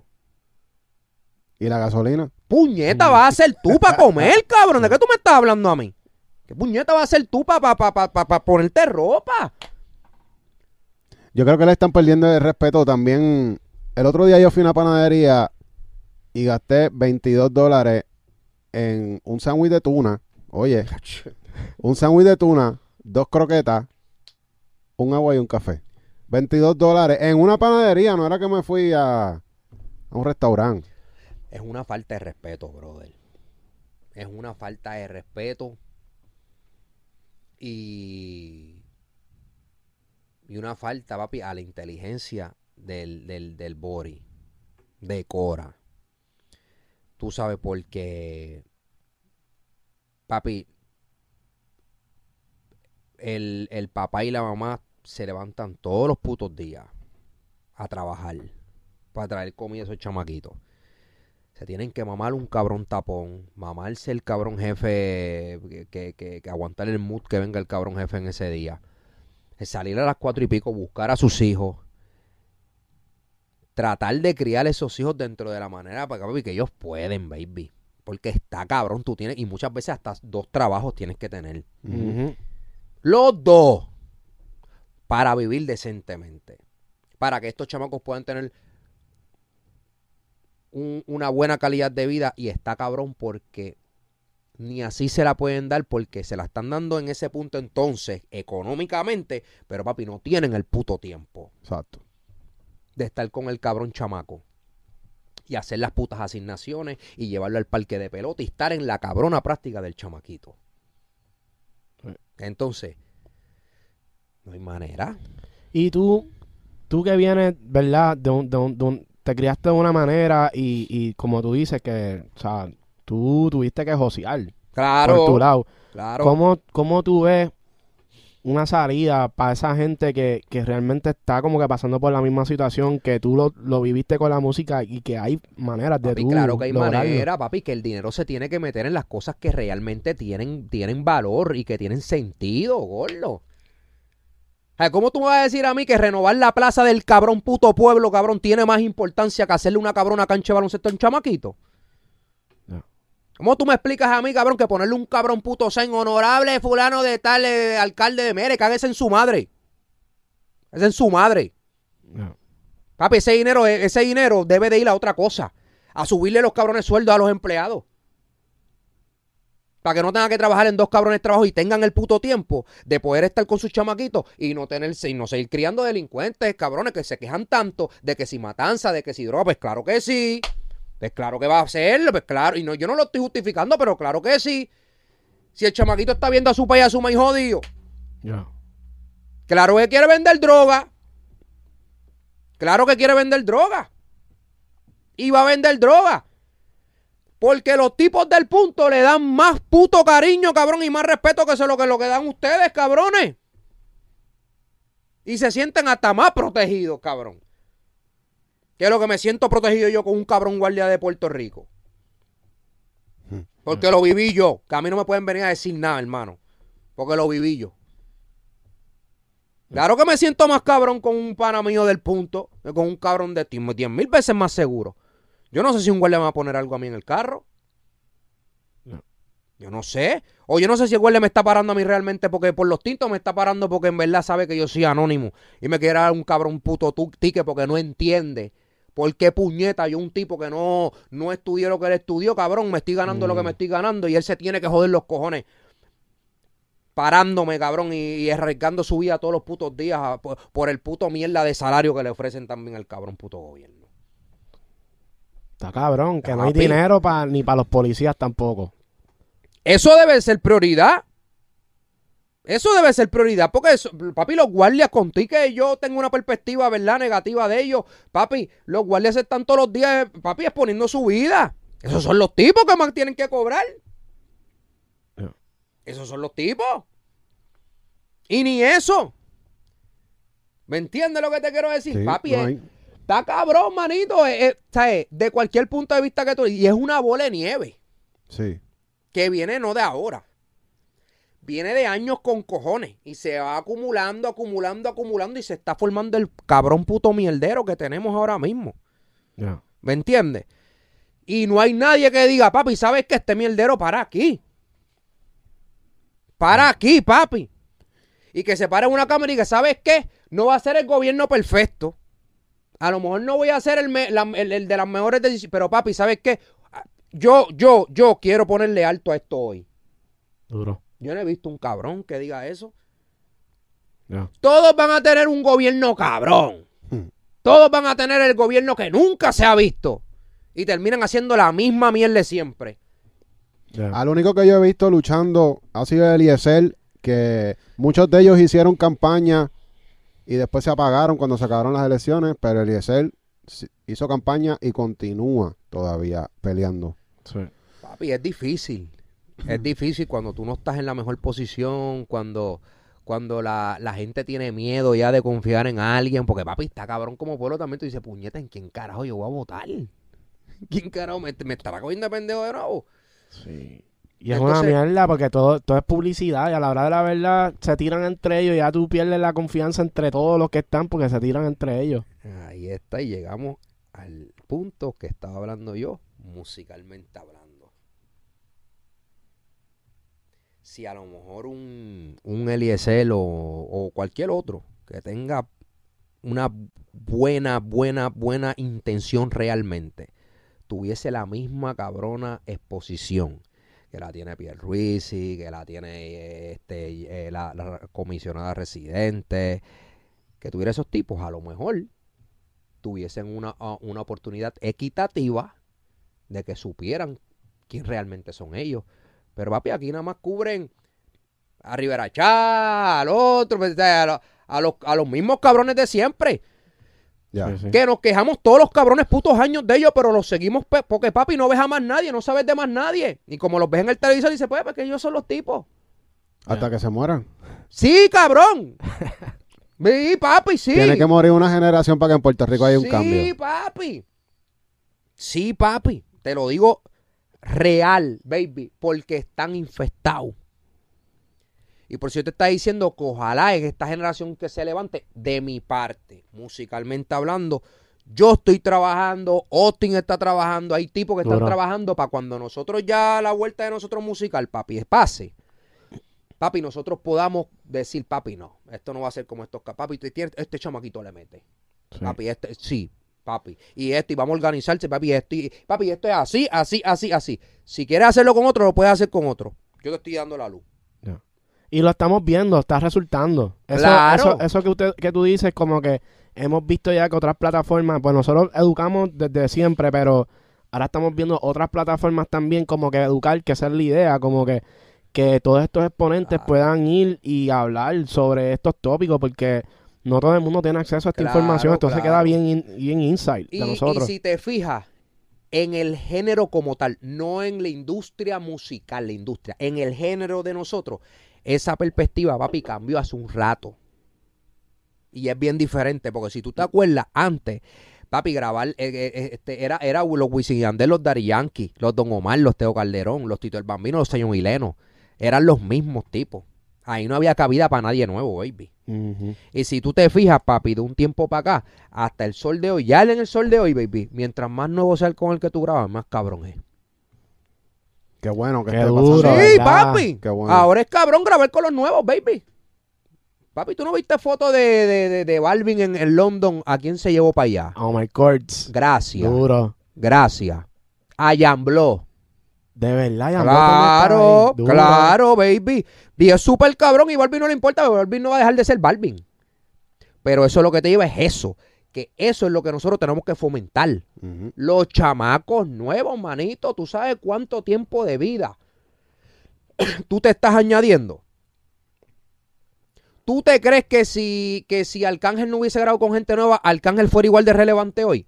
¿Y la gasolina? Puñeta, vas a ser tú para comer, cabrón. ¿De qué tú me estás hablando a mí? ¿Qué puñeta vas a ser tú para pa, ponerte ropa? Yo creo que le están perdiendo el respeto también. El otro día yo fui a una panadería y gasté 22 dólares en un sándwich de tuna. Oye, un sándwich de tuna, dos croquetas, un agua y un café. 22 dólares en una panadería, no era que me fui a, a un restaurante. Es una falta de respeto, brother. Es una falta de respeto. Y y una falta, papi, a la inteligencia del, del, del Bori, de Cora. Tú sabes por qué, papi, el, el papá y la mamá se levantan todos los putos días a trabajar para traer comida a esos chamaquitos. Se tienen que mamar un cabrón tapón, mamarse el cabrón jefe, que, que, que aguantar el mood que venga el cabrón jefe en ese día salir a las cuatro y pico, buscar a sus hijos, tratar de criar esos hijos dentro de la manera para que ellos pueden, baby. Porque está cabrón, tú tienes, y muchas veces hasta dos trabajos tienes que tener. Los dos. para vivir decentemente. Para que estos chamacos puedan tener un- una buena calidad de vida. Y está cabrón porque ni así se la pueden dar porque se la están dando en ese punto entonces económicamente. Pero papi, no tienen el puto tiempo Exacto. De estar con el cabrón chamaco. Y hacer las putas asignaciones y llevarlo al parque de pelota y estar en la cabrona práctica del chamaquito. Sí. Entonces, no hay manera. Y tú, tú que vienes, ¿verdad? De un, de un- de un- te criaste de una manera y, y como tú dices que, o sea, tú tuviste que josear Claro. por tu lado. Claro. ¿Cómo, ¿Cómo tú ves una salida para esa gente que, que realmente está como que pasando por la misma situación que tú lo, lo viviste con la música y que hay maneras de Papi, tú claro que hay lograrlo? manera, papi, que el dinero se tiene que meter en las cosas que realmente tienen, tienen valor y que tienen sentido, gordo. ¿Cómo tú me vas a decir a mí que renovar la plaza del cabrón puto pueblo, cabrón, tiene más importancia que hacerle una cabrona cancha de baloncesto a un chamaquito? ¿Cómo tú me explicas a mí, cabrón, que ponerle un cabrón puto zen honorable fulano de tal eh, alcalde de Mere, cáguese en su madre? Es en su madre. No. Papi, ese dinero, e, ese dinero debe de ir a otra cosa. A subirle los cabrones sueldos a los empleados. Para que no tengan que trabajar en dos cabrones trabajos y tengan el puto tiempo de poder estar con sus chamaquitos y no tenerse y no seguir criando delincuentes, cabrones, que se quejan tanto de que si matanza, de que si droga, pues claro que sí. Pues claro que va a hacerlo, pues claro. Y no, yo no lo estoy justificando, pero claro que sí. Si el chamaquito está viendo a su país, a su maíz jodido, Ya. Claro que quiere vender droga. Claro que quiere vender droga. Y va a vender droga. Porque los tipos del punto le dan más puto cariño, cabrón, y más respeto que lo que, lo que dan ustedes, cabrones. Y se sienten hasta más protegidos, cabrón. Que es lo que me siento protegido yo con un cabrón guardia de Puerto Rico. Porque lo viví yo. Que a mí no me pueden venir a decir nada, hermano. Porque lo viví yo. Claro que me siento más cabrón con un pana mío del punto que con un cabrón de ti. Diez mil veces más seguro. Yo no sé si un guardia me va a poner algo a mí en el carro. No. Yo no sé. O yo no sé si el guardia me está parando a mí realmente porque por los tintos me está parando porque en verdad sabe que yo soy anónimo. Y me quiere dar un cabrón puto tique porque no entiende. ¿Por qué puñeta yo un tipo que no, no estudié lo que él estudió, cabrón? Me estoy ganando lo que Mm. me estoy ganando y él se tiene que joder los cojones parándome, cabrón, y, y arriesgando su vida todos los putos días a- por, por el puto mierda de salario que le ofrecen también al cabrón puto gobierno. Está cabrón, que no hay dinero pa- ni para los policías tampoco. Eso debe ser prioridad. Eso debe ser prioridad, porque eso- papi, los guardias, con ti que yo tengo una perspectiva, ¿verdad?, negativa de ellos, papi, los guardias están todos los días, papi, exponiendo su vida. Esos son los tipos que más tienen que cobrar. Esos son los tipos. Y ni eso. ¿Me entiendes lo que te quiero decir? Sí, papi, no es- hay- está cabrón, manito. De cualquier punto de vista que tú... Y es una bola de nieve sí. que viene no de ahora. Viene de años con cojones y se va acumulando, acumulando, acumulando y se está formando el cabrón puto mierdero que tenemos ahora mismo. ¿Me entiendes? Y no hay nadie que diga, papi, ¿sabes que este mierdero para aquí? Para aquí, papi. Y que se pare una cámara y que, ¿sabes qué? No va a ser el gobierno perfecto. A lo mejor no voy a ser el, me- la- el- el de las mejores decisiones. Pero, papi, ¿sabes qué? Yo, yo, yo quiero ponerle alto a esto hoy. Duro. Yo no he visto un cabrón que diga eso. Todos van a tener un gobierno cabrón. Hmm. Todos van a tener el gobierno que nunca se ha visto. Y terminan haciendo la misma mierda de siempre. Al único que yo he visto luchando ha sido Eliezer, que muchos de ellos hicieron campaña y después se apagaron cuando se acabaron las elecciones, pero Eliezer sí- hizo campaña y continúa todavía peleando. Sí. Papi, es difícil. Es difícil cuando tú no estás en la mejor posición, cuando, cuando la, la gente tiene miedo ya de confiar en alguien, porque papi está cabrón como pueblo también. Tú dices, puñeta, ¿en quién carajo yo voy a votar? ¿Quién carajo me, me estará cogiendo de pendejo de nuevo? Sí. Y es una mierda porque todo, todo es publicidad y a la hora de la verdad se tiran entre ellos y ya tú pierdes la confianza entre todos los que están porque se tiran entre ellos. Ahí está, y llegamos al punto que estaba hablando yo, musicalmente hablando. Si a lo mejor un, un o, o cualquier otro que tenga una buena, buena, buena intención realmente, tuviese la misma cabrona exposición que la tiene Pierluisi, que la tiene este, eh, la, la comisionada residente, que tuviera esos tipos, a lo mejor tuviesen una, una oportunidad equitativa de que supieran quién realmente son ellos. Pero papi, aquí nada más cubren a Rivera Chá, al otro, pues, a, lo- a los, a los mismos cabrones de siempre. Ya. Sí, sí. Que nos quejamos todos los cabrones putos años de ellos, pero los seguimos pe- porque papi no ves a más nadie, no sabes de más nadie. Y como los ves en el televisor, dice, pues, porque ellos son los tipos. Hasta que se mueran. Sí, cabrón. Sí, papi, sí. Tiene que morir una generación para que en Puerto Rico haya un sí, cambio. papi. Sí, papi. Te lo digo real, baby, porque están infestados. Y por eso te está diciendo que ojalá en esta generación que se levante, de mi parte, musicalmente hablando, yo estoy trabajando, Austin está trabajando, hay tipos que están trabajando para cuando nosotros ya la vuelta de nosotros musical, papi, pase. Papi, nosotros podamos decir, papi, no, esto no va a ser como estos, papi, este, este chamaquito le mete. Sí. Papi, este, sí, papi. Y esto, y vamos a organizarse, papi, esto, y, papi, esto es así, así, así, así. Si quieres hacerlo con otro, lo puedes hacer con otro. Yo te estoy dando la luz. Y lo estamos viendo, está resultando. Eso, Claro. eso, eso que, usted, que tú dices, como que hemos visto ya que otras plataformas, pues nosotros educamos desde siempre, pero ahora estamos viendo otras plataformas también como que educar, que esa es la idea, como que, que todos estos exponentes puedan ir y hablar sobre estos tópicos, porque no todo el mundo tiene acceso a esta Claro, información, esto se claro. queda bien, in- bien insight Y, de y nosotros. si te fijas, en el género como tal, no en la industria musical, la industria, en el género de nosotros, esa perspectiva, papi, cambió hace un rato. Y es bien diferente, porque si tú te acuerdas, antes, papi, grabar, eh, eh, este, era, era los Wisin y Yandel, los Daddy Yankee, los Don Omar, los Teo Calderón, los Tito el Bambino, los Señor Hileno. Eran los mismos tipos. Ahí no había cabida para nadie nuevo, baby. Y si tú te fijas, papi, de un tiempo para acá, hasta el sol de hoy, ya en el sol de hoy, baby, mientras más nuevo sea el con el que tú grabas, más cabrón es. Qué bueno que Qué esté duro, pasando. Sí, ¿verdad? papi. Qué bueno. Ahora es cabrón grabar con los nuevos, baby. Papi, ¿tú no viste fotos de, de, de, de Balvin en, en London? ¿A quién se llevó para allá? Oh my courts. Gracias. Duro. Gracias. A Yambló. De verdad, ya Claro, claro, baby. Y es súper cabrón y Balvin no le importa, Balvin no va a dejar de ser Balvin. Pero eso lo que te lleva es eso. Que eso es lo que nosotros tenemos que fomentar. Los chamacos nuevos, manito. Tú sabes cuánto tiempo de vida tú te estás añadiendo. ¿Tú te crees que si, que si Arcángel no hubiese grabado con gente nueva, Arcángel fuera igual de relevante hoy?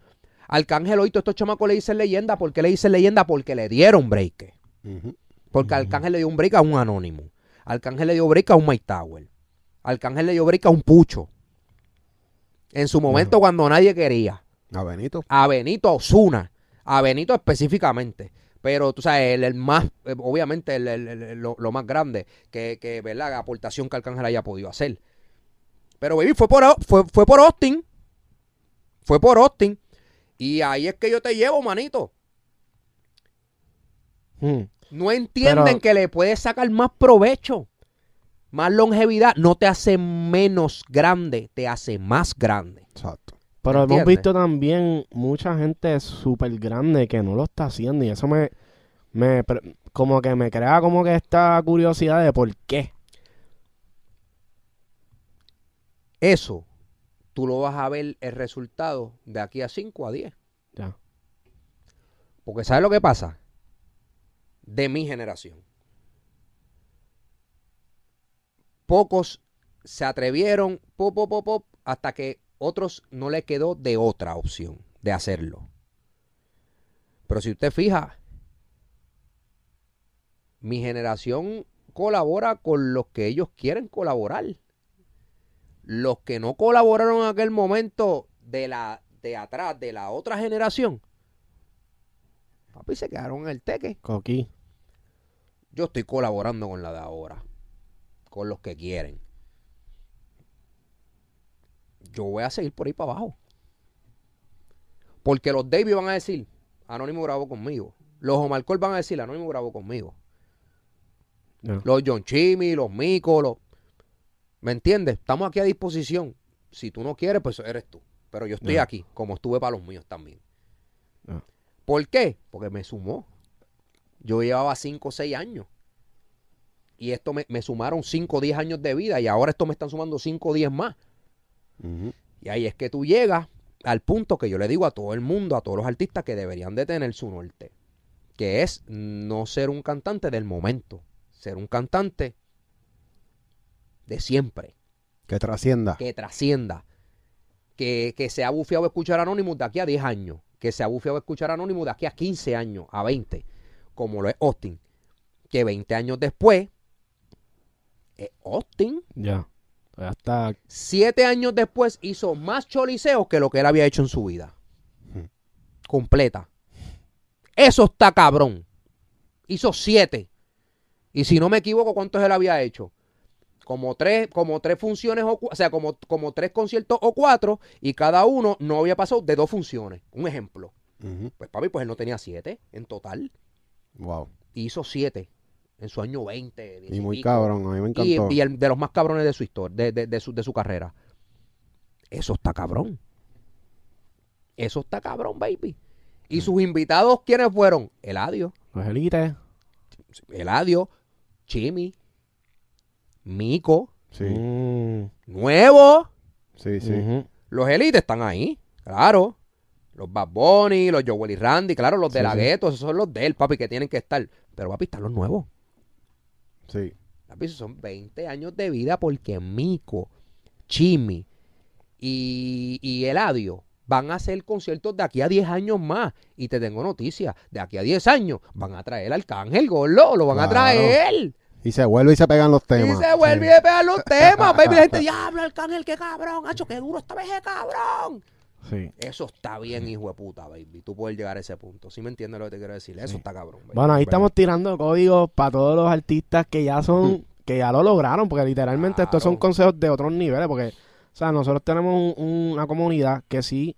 Arcángel hoy, todos estos chamacos le dicen leyenda. ¿Por qué le dicen leyenda? Porque le dieron break. Porque Arcángel le dio un break a un anónimo. Arcángel le dio break a un Mike Tower. Arcángel le dio break a un Pucho. En su momento cuando nadie quería. A Benito. A Benito Osuna. A Benito específicamente. Pero tú sabes, el, el más, eh, obviamente, el- el- el- lo, lo más grande que, que, ¿verdad? La aportación que Arcángel haya podido hacer. Pero, baby, fue por, fue, fue por Austin. Fue por Austin. Y ahí es que yo te llevo, manito. Mm. No entienden Pero- que le puedes sacar más provecho. Más longevidad. No te hace menos grande, te hace más grande. Exacto. Pero hemos visto también mucha gente súper grande que no lo está haciendo y eso me, me como que me crea como que esta curiosidad de por qué. Eso, tú lo vas a ver el resultado de aquí a 5 a 10. Ya. Porque ¿sabes lo que pasa? De mi generación. Pocos se atrevieron, pop, pop, pop, pop, hasta que otros no le quedó de otra opción de hacerlo. Pero si usted fija, mi generación colabora con los que ellos quieren colaborar. Los que no colaboraron en aquel momento de la de atrás, de la otra generación, papi, se quedaron en el teque. Coquí. Yo estoy colaborando con la de ahora, con los que quieren. Yo voy a seguir por ahí para abajo. Porque los David van a decir, Anónimo grabó conmigo. Los Omar Cole van a decir, Anónimo grabó conmigo. Los John Chimmy, los Mico, los... ¿Me entiendes? Estamos aquí a disposición. Si tú no quieres, pues eres tú. Pero yo estoy aquí, como estuve para los míos también. Ya. ¿Por qué? Porque me sumó. Yo llevaba 5 o 6 años. Y esto me, me sumaron 5 o 10 años de vida. Y ahora esto me están sumando 5 o 10 más. Y ahí es que tú llegas al punto que yo le digo a todo el mundo, a todos los artistas que deberían de tener su norte. Que es no ser un cantante del momento. Ser un cantante de siempre. Que trascienda. Que trascienda. Que, que se ha bufeado escuchar Anonymous de aquí a 10 años. Que se ha bufeado escuchar Anonymous de aquí a 15 años, a 20. Como lo es Austin. Que 20 años después, es Austin. Ya. Ya está. Siete años después hizo más choliseos que lo que él había hecho en su vida. Completa. Eso está cabrón. Hizo siete. Y si no me equivoco, ¿cuántos él había hecho? Como tres, como tres funciones, o, o sea, como, como tres conciertos o cuatro, y cada uno no había pasado de dos funciones. Un ejemplo. Ujú. Pues papi, pues él no tenía siete en total. Wow. Y hizo siete en su año 20. 10 Y muy cabrón, a mí me encantó. y el de los más cabrones de su historia, de, de- de su, de su carrera. Eso está cabrón. Eso está cabrón, baby. Y sus invitados, ¿quiénes fueron? Eladio, Los elites. Eladio, Chimi, Mico, Sí, Mm, Nuevo. sí, sí. Los élites están ahí, claro. Los Bad Bunny, los Joel y Randy, claro, los de Sí, la sí. gueto, esos son los de él, papi, que tienen que estar. Pero papi, están los nuevos. sí. Papi, esos son 20 años de vida porque Mico, Chimi y, y Eladio van a hacer conciertos de aquí a 10 años más. Y te tengo noticias, de aquí a 10 años van a traer al Arcángel Gordo, lo van a traer. Y se vuelve y se pegan los temas. Y se vuelve Sí. a pegar los temas, baby. La gente, diablo, Arcángel, qué cabrón, hacho, qué duro esta vez, qué cabrón. Sí. Eso está bien, hijo de puta, baby. Tú puedes llegar a ese punto. ¿Sí me entiendes lo que te quiero decir? Eso Sí. está cabrón. baby. Bueno, ahí estamos tirando códigos para todos los artistas que ya son, que ya lo lograron, porque literalmente estos son consejos de otros niveles, porque, o sea, nosotros tenemos un- una comunidad que sí,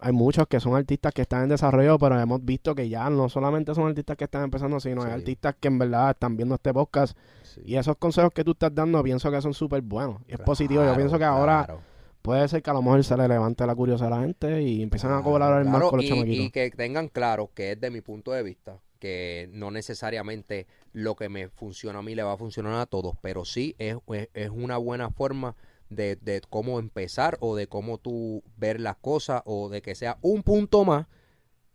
hay muchos que son artistas que están en desarrollo, pero hemos visto que ya no solamente son artistas que están empezando, sino hay artistas que en verdad están viendo este podcast, Sí. y esos consejos que tú estás dando pienso que son súper buenos, y es positivo, yo pienso que ahora puede ser que a lo mejor se le levante la curiosidad a la gente y empiezan a colaborar más Claro, con los y, chamaquitos. y que tengan claro que es de mi punto de vista que no necesariamente lo que me funciona a mí le va a funcionar a todos, pero sí es, es, es una buena forma de, de cómo empezar o de cómo tú ver las cosas o de que sea un punto más,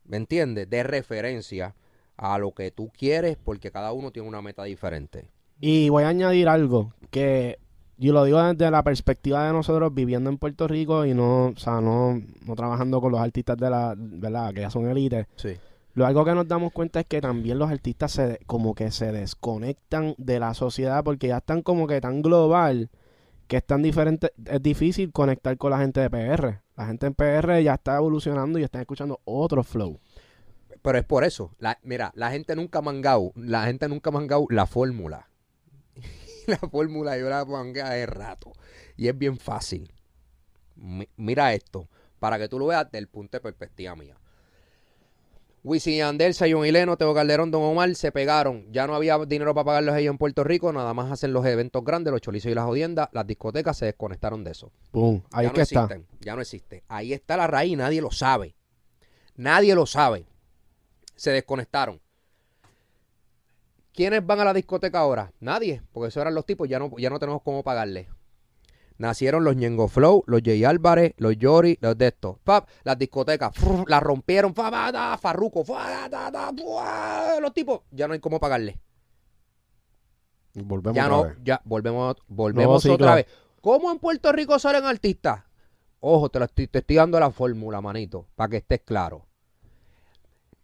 ¿me entiendes? De referencia a lo que tú quieres porque cada uno tiene una meta diferente. Y voy a añadir algo que yo lo digo desde la perspectiva de nosotros viviendo en Puerto Rico y no, o sea, no, no trabajando con los artistas de la, ¿verdad? Que ya son élites. Sí. Lo algo que nos damos cuenta es que también los artistas se, como que se desconectan de la sociedad porque ya están como que tan global que es tan diferente, es difícil conectar con la gente de PR. La gente en PR ya está evolucionando y están escuchando otro flow. Pero es por eso. La, mira, la gente nunca ha mangado, la gente nunca ha mangado la fórmula. la fórmula yo la manga de rato. Y es bien fácil. Mi- mira esto, para que tú lo veas del punto de perspectiva mía. Wisin y Yandel, Sayon y Leno, Teo Calderón, Don Omar se pegaron. Ya no había dinero para pagarlos ellos en Puerto Rico, nada más hacen los eventos grandes, los chorizos y las jodiendas. Las discotecas se desconectaron de eso. Pum, ahí ya no que está. existen, ya no existe. Ahí está la raíz, nadie lo sabe. Nadie lo sabe. Se desconectaron. ¿Quiénes van a la discoteca ahora? Nadie, porque esos eran los tipos, ya no, ya no tenemos cómo pagarle. Nacieron los Ñengo Flow, los Jay Álvarez, los Yori, los de estos. Pap, las discotecas, las rompieron, fa, fa, da, Farruko, fa, da, da, buah, los tipos, ya no hay cómo pagarle. Volvemos Ya otra no, vez. ya volvemos, volvemos otra vez. ¿Cómo en Puerto Rico salen artistas? Ojo, te, lo estoy, te estoy dando la fórmula, manito, para que estés claro.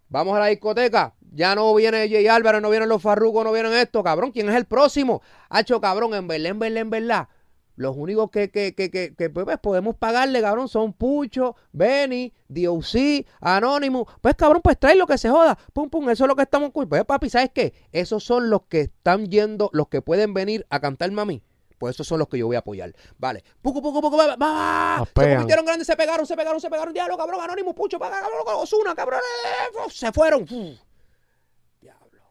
Vamos a la discoteca. Ya no viene Jay Álvarez, no vienen los Farrucos, no vienen esto, cabrón. ¿Quién es el próximo? Hacho, cabrón, en verdad, en verdad. Los únicos que, que, que, que, que, pues, pues, podemos pagarle, cabrón, son Pucho, Benny, DOC, Anonymous. Pues, cabrón, pues trae lo que se joda. Pum, pum, eso es lo que estamos... Pues, papi, ¿sabes qué? Esos son los que están yendo, los que pueden venir a cantar mami. Pues esos son los que yo voy a apoyar. Vale. Poco, poco, poco, va, va, Se convirtieron grandes, se pegaron, se pegaron, se pegaron. Diablo, cabrón, Anónimo, Pucho, paga, cabrón, Osuna, cabrón. eh, Se fueron. Diablo.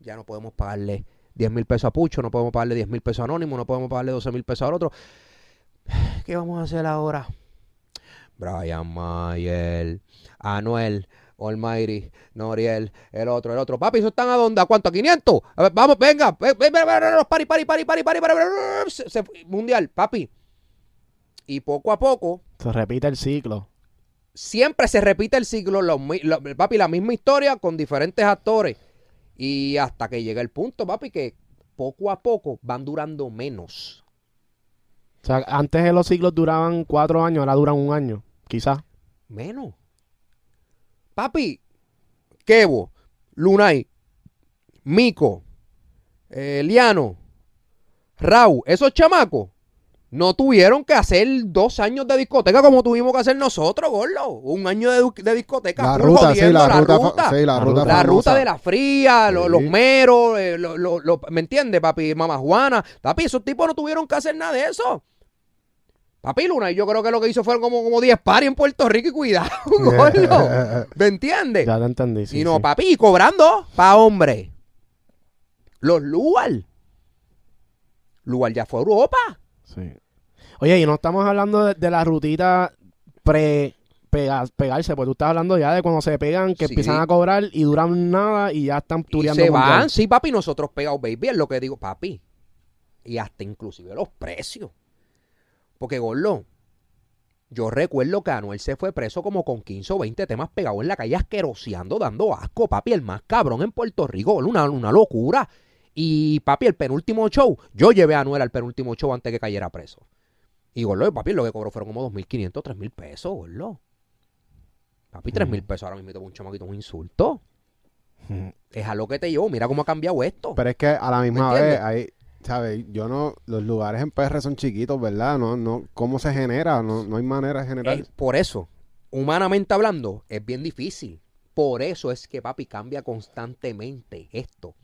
Ya no podemos pagarle 10 mil pesos a Pucho, no podemos pagarle 10 mil pesos a Anónimo, no podemos pagarle 12 mil pesos al otro. ¿Qué vamos a hacer ahora? Brian Mayer, Anuel, Almighty, Noriel, el otro, el otro. Papi, ¿eso están a dónde? ¿A cuánto? ¿A 500? A ver, vamos, venga. Ven, ven, ven, ven, ven, Pari, pari, pari, pari, pari, Mundial, papi. Y poco a poco, Se repite el ciclo. siempre se repite el ciclo, los mi- lo- papi, la misma historia con diferentes actores. Y hasta que llega el punto, papi, que poco a poco van durando menos. O sea, antes de los ciclos duraban cuatro años, ahora duran un año, quizás. Menos. Papi, Kevo, Lunay, Mico, eh, Liano, Rau, esos chamacos no tuvieron que hacer dos años de discoteca como tuvimos que hacer nosotros, gordo. Un año de, de discoteca. La ruta, sí, la ruta, sí, la La ruta la ruta de la fría, Sí. los meros, eh, lo- lo- lo- ¿me entiendes, papi? Mamá Juana. Papi, esos tipos no tuvieron que hacer nada de eso. Papi Luna, yo creo que lo que hizo fueron como, como 10 paris en Puerto Rico y cuidado, gordo. ¿Me entiendes? Ya te entendí. sí, y no, sí. papi, y cobrando pa' hombre. Los Lual. Lual ya fue a Europa. Sí. Oye, y no estamos hablando de, de la rutita pre pega- pegarse, pues tú estás hablando ya de cuando se pegan, que Sí. empiezan a cobrar y duran nada y ya están Y tureando se mundial. van, sí, papi, nosotros pegados, baby, es lo que digo, papi. Y hasta inclusive los precios. Porque, Gordo, yo recuerdo que Anuel se fue preso como con 15 o 20 temas pegados en la calle asqueroseando, dando asco, papi, el más cabrón en Puerto Rico, una, una locura. Y, papi, el penúltimo show, yo llevé a Anuel al penúltimo show antes que cayera preso. Y, Gordo, papi, lo que cobró fueron como 2.500, 3.000 pesos, Gordo. Papi, 3.000 pesos ahora mismo un chamaquito, un insulto. Ujú. Es a lo que te llevo, mira cómo ha cambiado esto. Pero es que a la misma ¿Me vez, hay, ¿sabes? Yo no, los lugares en PR son chiquitos, ¿verdad? No, no, ¿cómo se genera? No, no hay manera de generar. Por eso, humanamente hablando, es bien difícil. Por eso es que papi cambia constantemente esto.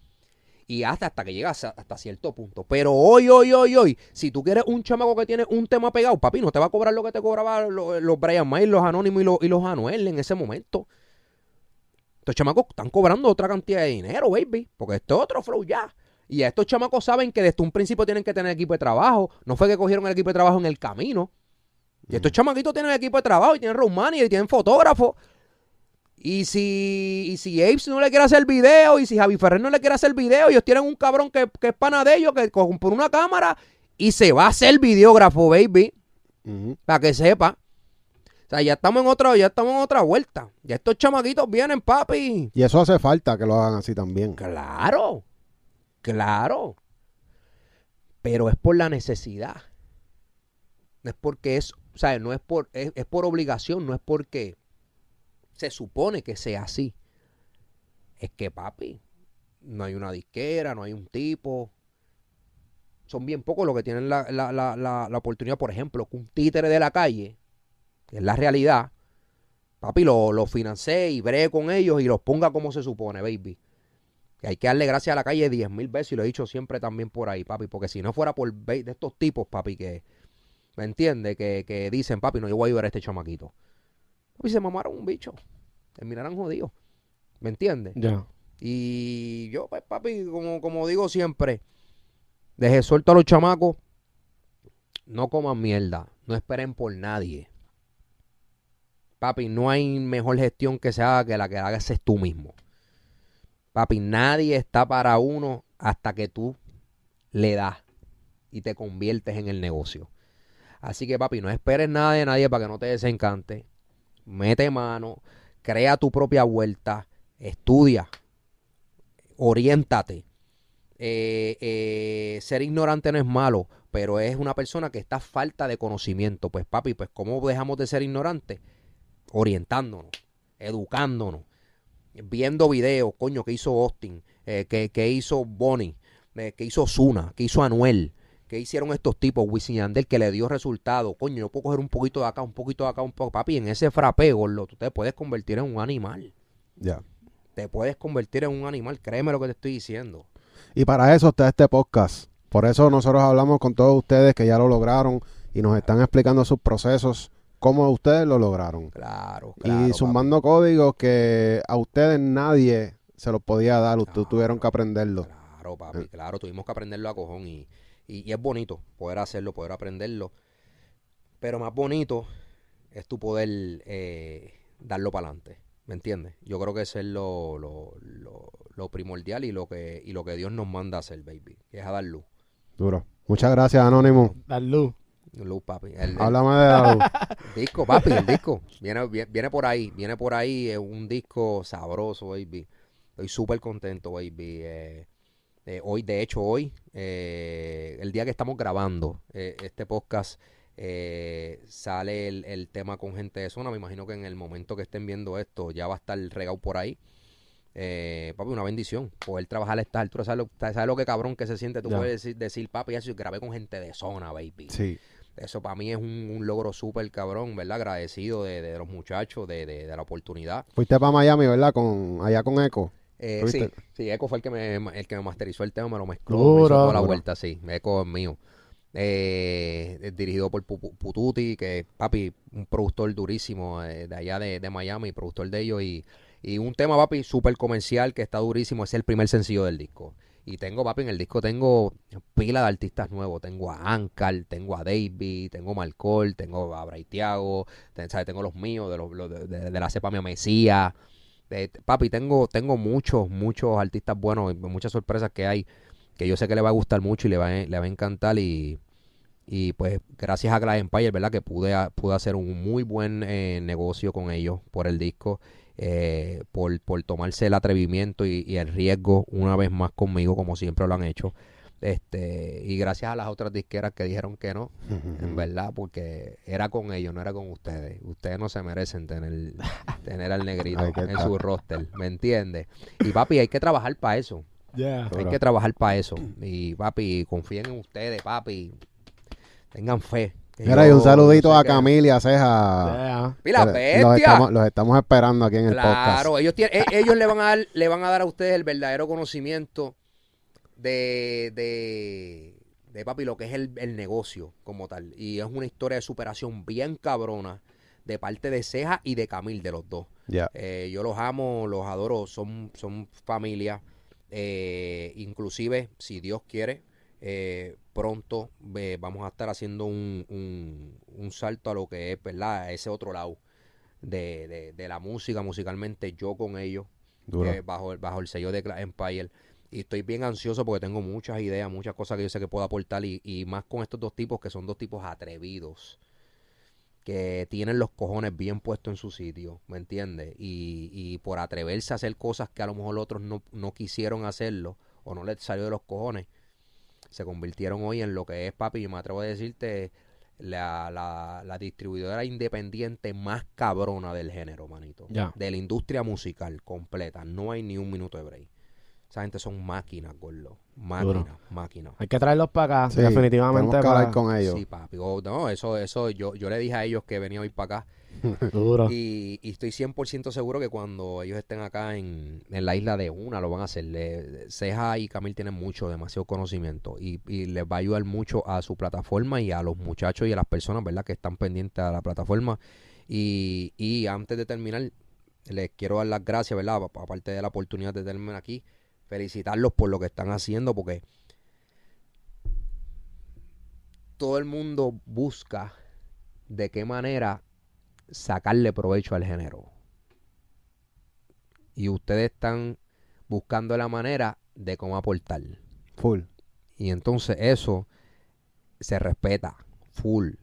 Y hasta, hasta que llega hasta, hasta cierto punto. Pero hoy, hoy, hoy, hoy, si tú quieres un chamaco que tiene un tema pegado, papi, no te va a cobrar lo que te cobraba los, los Brian May, los Anónimos y los, y los Anuel en ese momento. Estos chamacos están cobrando otra cantidad de dinero, baby. Porque esto es otro flow ya. Y a estos chamacos saben que desde un principio tienen que tener equipo de trabajo. No fue que cogieron el equipo de trabajo en el camino. Y estos chamaquitos tienen equipo de trabajo y tienen road y tienen fotógrafo. Y si, y si Apes no le quiere hacer video y si Javi Ferrer no le quiere hacer video, ellos tienen un cabrón que, que es pana de ellos, que compra una cámara y se va a hacer videógrafo, baby, para que sepa. O sea, ya estamos en otra, ya estamos en otra vuelta. Ya estos chamaquitos vienen, papi. Y eso hace falta que lo hagan así también. Claro, claro. Pero es por la necesidad. No es porque es, o sea, no es por, es, es por obligación, no es porque se supone que sea así. Es que, papi, no hay una disquera, no hay un tipo. Son bien pocos los que tienen la, la, la, la, oportunidad, por ejemplo, que un títere de la calle, que es la realidad, papi, lo, lo y bree con ellos y los ponga como se supone, baby. Que hay que darle gracias a la calle diez mil veces y lo he dicho siempre también por ahí, papi. Porque si no fuera por de estos tipos, papi, que, ¿me entiendes? Que, que dicen, papi, no, yo voy a ayudar a este chamaquito. Papi, se mamaron un bicho. Terminarán jodidos. ¿Me entiendes? Ya. Y yo, pues, papi, como, como digo siempre, deje suelto a los chamacos. No coman mierda. No esperen por nadie. Papi, no hay mejor gestión que se haga que la que hagas es tú mismo. Papi, nadie está para uno hasta que tú le das y te conviertes en el negocio. Así que, papi, no esperes nada de nadie para que no te desencante. Mete mano, crea tu propia vuelta, estudia, oriéntate. Eh, eh, ser ignorante no es malo, pero es una persona que está falta de conocimiento. Pues papi, pues ¿cómo dejamos de ser ignorantes? Orientándonos, educándonos, viendo videos, coño, que hizo Austin, eh, que, hizo Bonnie, que hizo Zuna, que hizo Anuel, que hicieron estos tipos, Wisin Yandel, que le dio resultado. Coño, yo puedo coger un poquito de acá, un poquito de acá, un poco. Papi, en ese frapeo, gordo, tú te puedes convertir en un animal. Ya. Te puedes convertir en un animal, créeme lo que te estoy diciendo. Y para eso está este podcast. Por eso nosotros hablamos con todos ustedes que ya lo lograron y nos están explicando sus procesos, cómo ustedes lo lograron. Claro, claro. y papi. sumando códigos que a ustedes nadie se los podía dar, ustedes Claro. tuvieron que aprenderlo. Claro, papi, claro, tuvimos que aprenderlo a cojón y, y, y es bonito poder hacerlo, poder aprenderlo. Pero más bonito es tu poder eh, darlo para adelante. ¿Me entiendes? Yo creo que eso es lo, lo, lo, lo primordial y lo que y lo que Dios nos manda a hacer, baby. Que es a dar luz. Duro. Muchas gracias, Anónimo. La luz. Luz, papi. El, el Háblame de la luz. disco, papi, el disco. Viene, viene, viene por ahí. Viene por ahí. Es un disco sabroso, baby. Estoy súper contento, baby. Eh, eh, hoy, de hecho, hoy, eh, el día que estamos grabando eh, este podcast, sale el, el tema con gente de zona. Me imagino que en el momento que estén viendo esto ya va a estar regado por ahí. Eh, papi, una bendición poder trabajar a estas alturas. ¿Sabes lo, sabes lo que cabrón que se siente? Tú puedes decir, decir, papi, eso grabé con gente de zona, baby. Sí. Eso para mí es un, un logro súper cabrón, ¿verdad? Agradecido de, de los muchachos, de, de- de la oportunidad. Fuiste para Miami, ¿verdad? Con, allá con Eco. Eh, sí, sí, Eco fue el que me, el que me masterizó el tema, me lo mezcló, me hizo toda la vuelta, sí. Eco es mío. Eh, es dirigido por Pu- Pututi, que papi, un productor durísimo eh, de allá de, de Miami, productor de ellos. Y, y un tema, papi, súper comercial que está durísimo. Es el primer sencillo del disco. Y tengo, papi, en el disco tengo pila de artistas nuevos. Tengo a Ankar, tengo a Davey, tengo a Marcol, tengo a Braithiago, ten- ¿sabes? tengo los míos, de, los, de, de- de la cepa Mia Mesía. Eh, papi, tengo, tengo muchos, muchos artistas buenos, muchas sorpresas que hay que yo sé que le va a gustar mucho y le va, a- le va a encantar. Y, y pues gracias a Glass Empire, ¿verdad? Que pude, pude hacer un muy buen eh, negocio con ellos por el disco, eh, por, por tomarse el atrevimiento y el riesgo una vez más conmigo, como siempre lo han hecho. Este, y gracias a las otras disqueras que dijeron que no, en verdad, porque era con ellos, no era con ustedes. Ustedes no se merecen tener, tener al negrito en su roster, ¿me entiendes? Y papi, hay que trabajar para eso. Yeah. Hay que trabajar para eso. Y papi, confíen en ustedes, papi. Tengan fe. Mira, y yo- un saludito sé a Camila y a Ceja. Yeah. ¡Pila Los estamos, los estamos esperando aquí en el podcast. Claro, ellos, tienen, e- ellos le van a dar, le van a dar a ustedes el verdadero conocimiento de, de, de papi, lo que es el, el negocio como tal. Y es una historia de superación bien cabrona de parte de Ceja y de Camil, de los dos. Eh, yo los amo, los adoro, son, son familia. Eh, inclusive, si Dios quiere, eh, pronto eh, vamos a estar haciendo un, un, un salto a lo que es, ¿verdad? A ese otro lado de, de, de la música, musicalmente, yo con ellos, eh, bajo, el- bajo el sello de Empire. Y estoy bien ansioso porque tengo muchas ideas, muchas cosas que yo sé que puedo aportar y, y más con estos dos tipos que son dos tipos atrevidos que tienen los cojones bien puestos en su sitio, ¿me entiendes? Y, y por atreverse a hacer cosas que a lo mejor otros no, no quisieron hacerlo o no les salió de los cojones, se convirtieron hoy en lo que es, papi, yo me atrevo a decirte, la, la, la distribuidora independiente más cabrona del género, manito. Ya. De la industria musical completa. No hay ni un minuto de break. Esa gente son máquinas, gordo. Máquinas, máquinas. Hay que traerlos para acá, Sí, definitivamente. Tenemos que hablar con ellos. Sí, papi. Oh, no, eso, eso, yo, yo le dije a ellos que venía hoy para acá. Duro. Y, y estoy 100% seguro que cuando ellos estén acá en, en la isla de una lo van a hacer. Le- Ceja y Camil tienen mucho, demasiado conocimiento y, y les va a ayudar mucho a su plataforma y a los muchachos y a las personas, ¿verdad? Que están pendientes a la plataforma. Y, y antes de terminar, les quiero dar las gracias, ¿verdad? Aparte de la oportunidad de tenerme aquí, felicitarlos por lo que están haciendo porque todo el mundo busca de qué manera sacarle provecho al género. Y ustedes están buscando la manera de cómo aportar. Full. Y entonces eso se respeta full,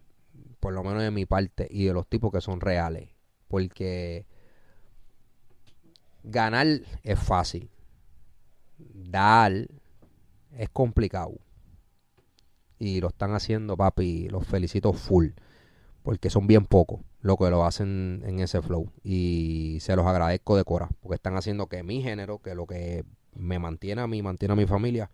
por lo menos de mi parte y de los tipos que son reales. Porque ganar es fácil. Dar es complicado. Y lo están haciendo, papi. Los felicito full. Porque son bien pocos los que lo hacen en ese flow. Y se los agradezco de cora. Porque están haciendo que mi género, que lo que me mantiene a mí, mantiene a mi familia,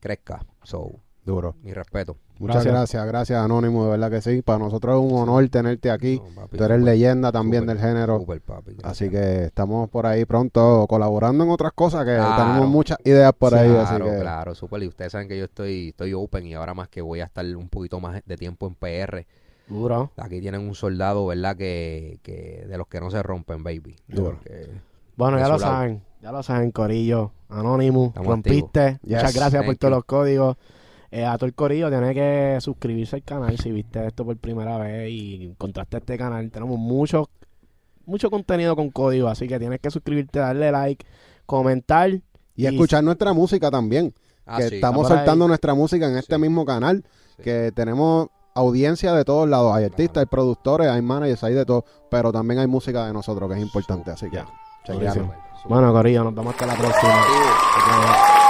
crezca. So, Duro. mi respeto. Muchas Gracias. gracias, gracias Anónimo, de verdad que sí. Para nosotros es un honor tenerte aquí. No, papi, Tú eres leyenda también del género. súper, papi, Así que estamos por ahí pronto colaborando en otras cosas que Claro. tenemos muchas ideas por ahí. Así Claro, que claro, súper. Y ustedes saben que yo estoy, estoy open y ahora más que voy a estar un poquito más de tiempo en PR. Duro. Aquí tienen un soldado, ¿verdad? Que, que de los que no se rompen, baby. Duro. Bueno, ya lo lado. saben. Ya lo saben, Corillo. Anonymous. Estamos rompiste. Yes, Muchas gracias por thank todos you. los códigos. Eh, a todo el corillo tiene que suscribirse al canal si viste esto por primera vez y encontraste este canal. Tenemos mucho, mucho contenido con código, así que tienes que suscribirte, darle like, comentar. Y escuchar nuestra música también. Ah, que sí. estamos soltando nuestra música en este Sí. mismo canal. Sí. Que tenemos audiencia de todos lados. Hay artistas, hay productores, hay managers, hay de todo. Pero también hay música de nosotros que es importante. Así que. Bueno, corillo, nos vemos hasta la próxima.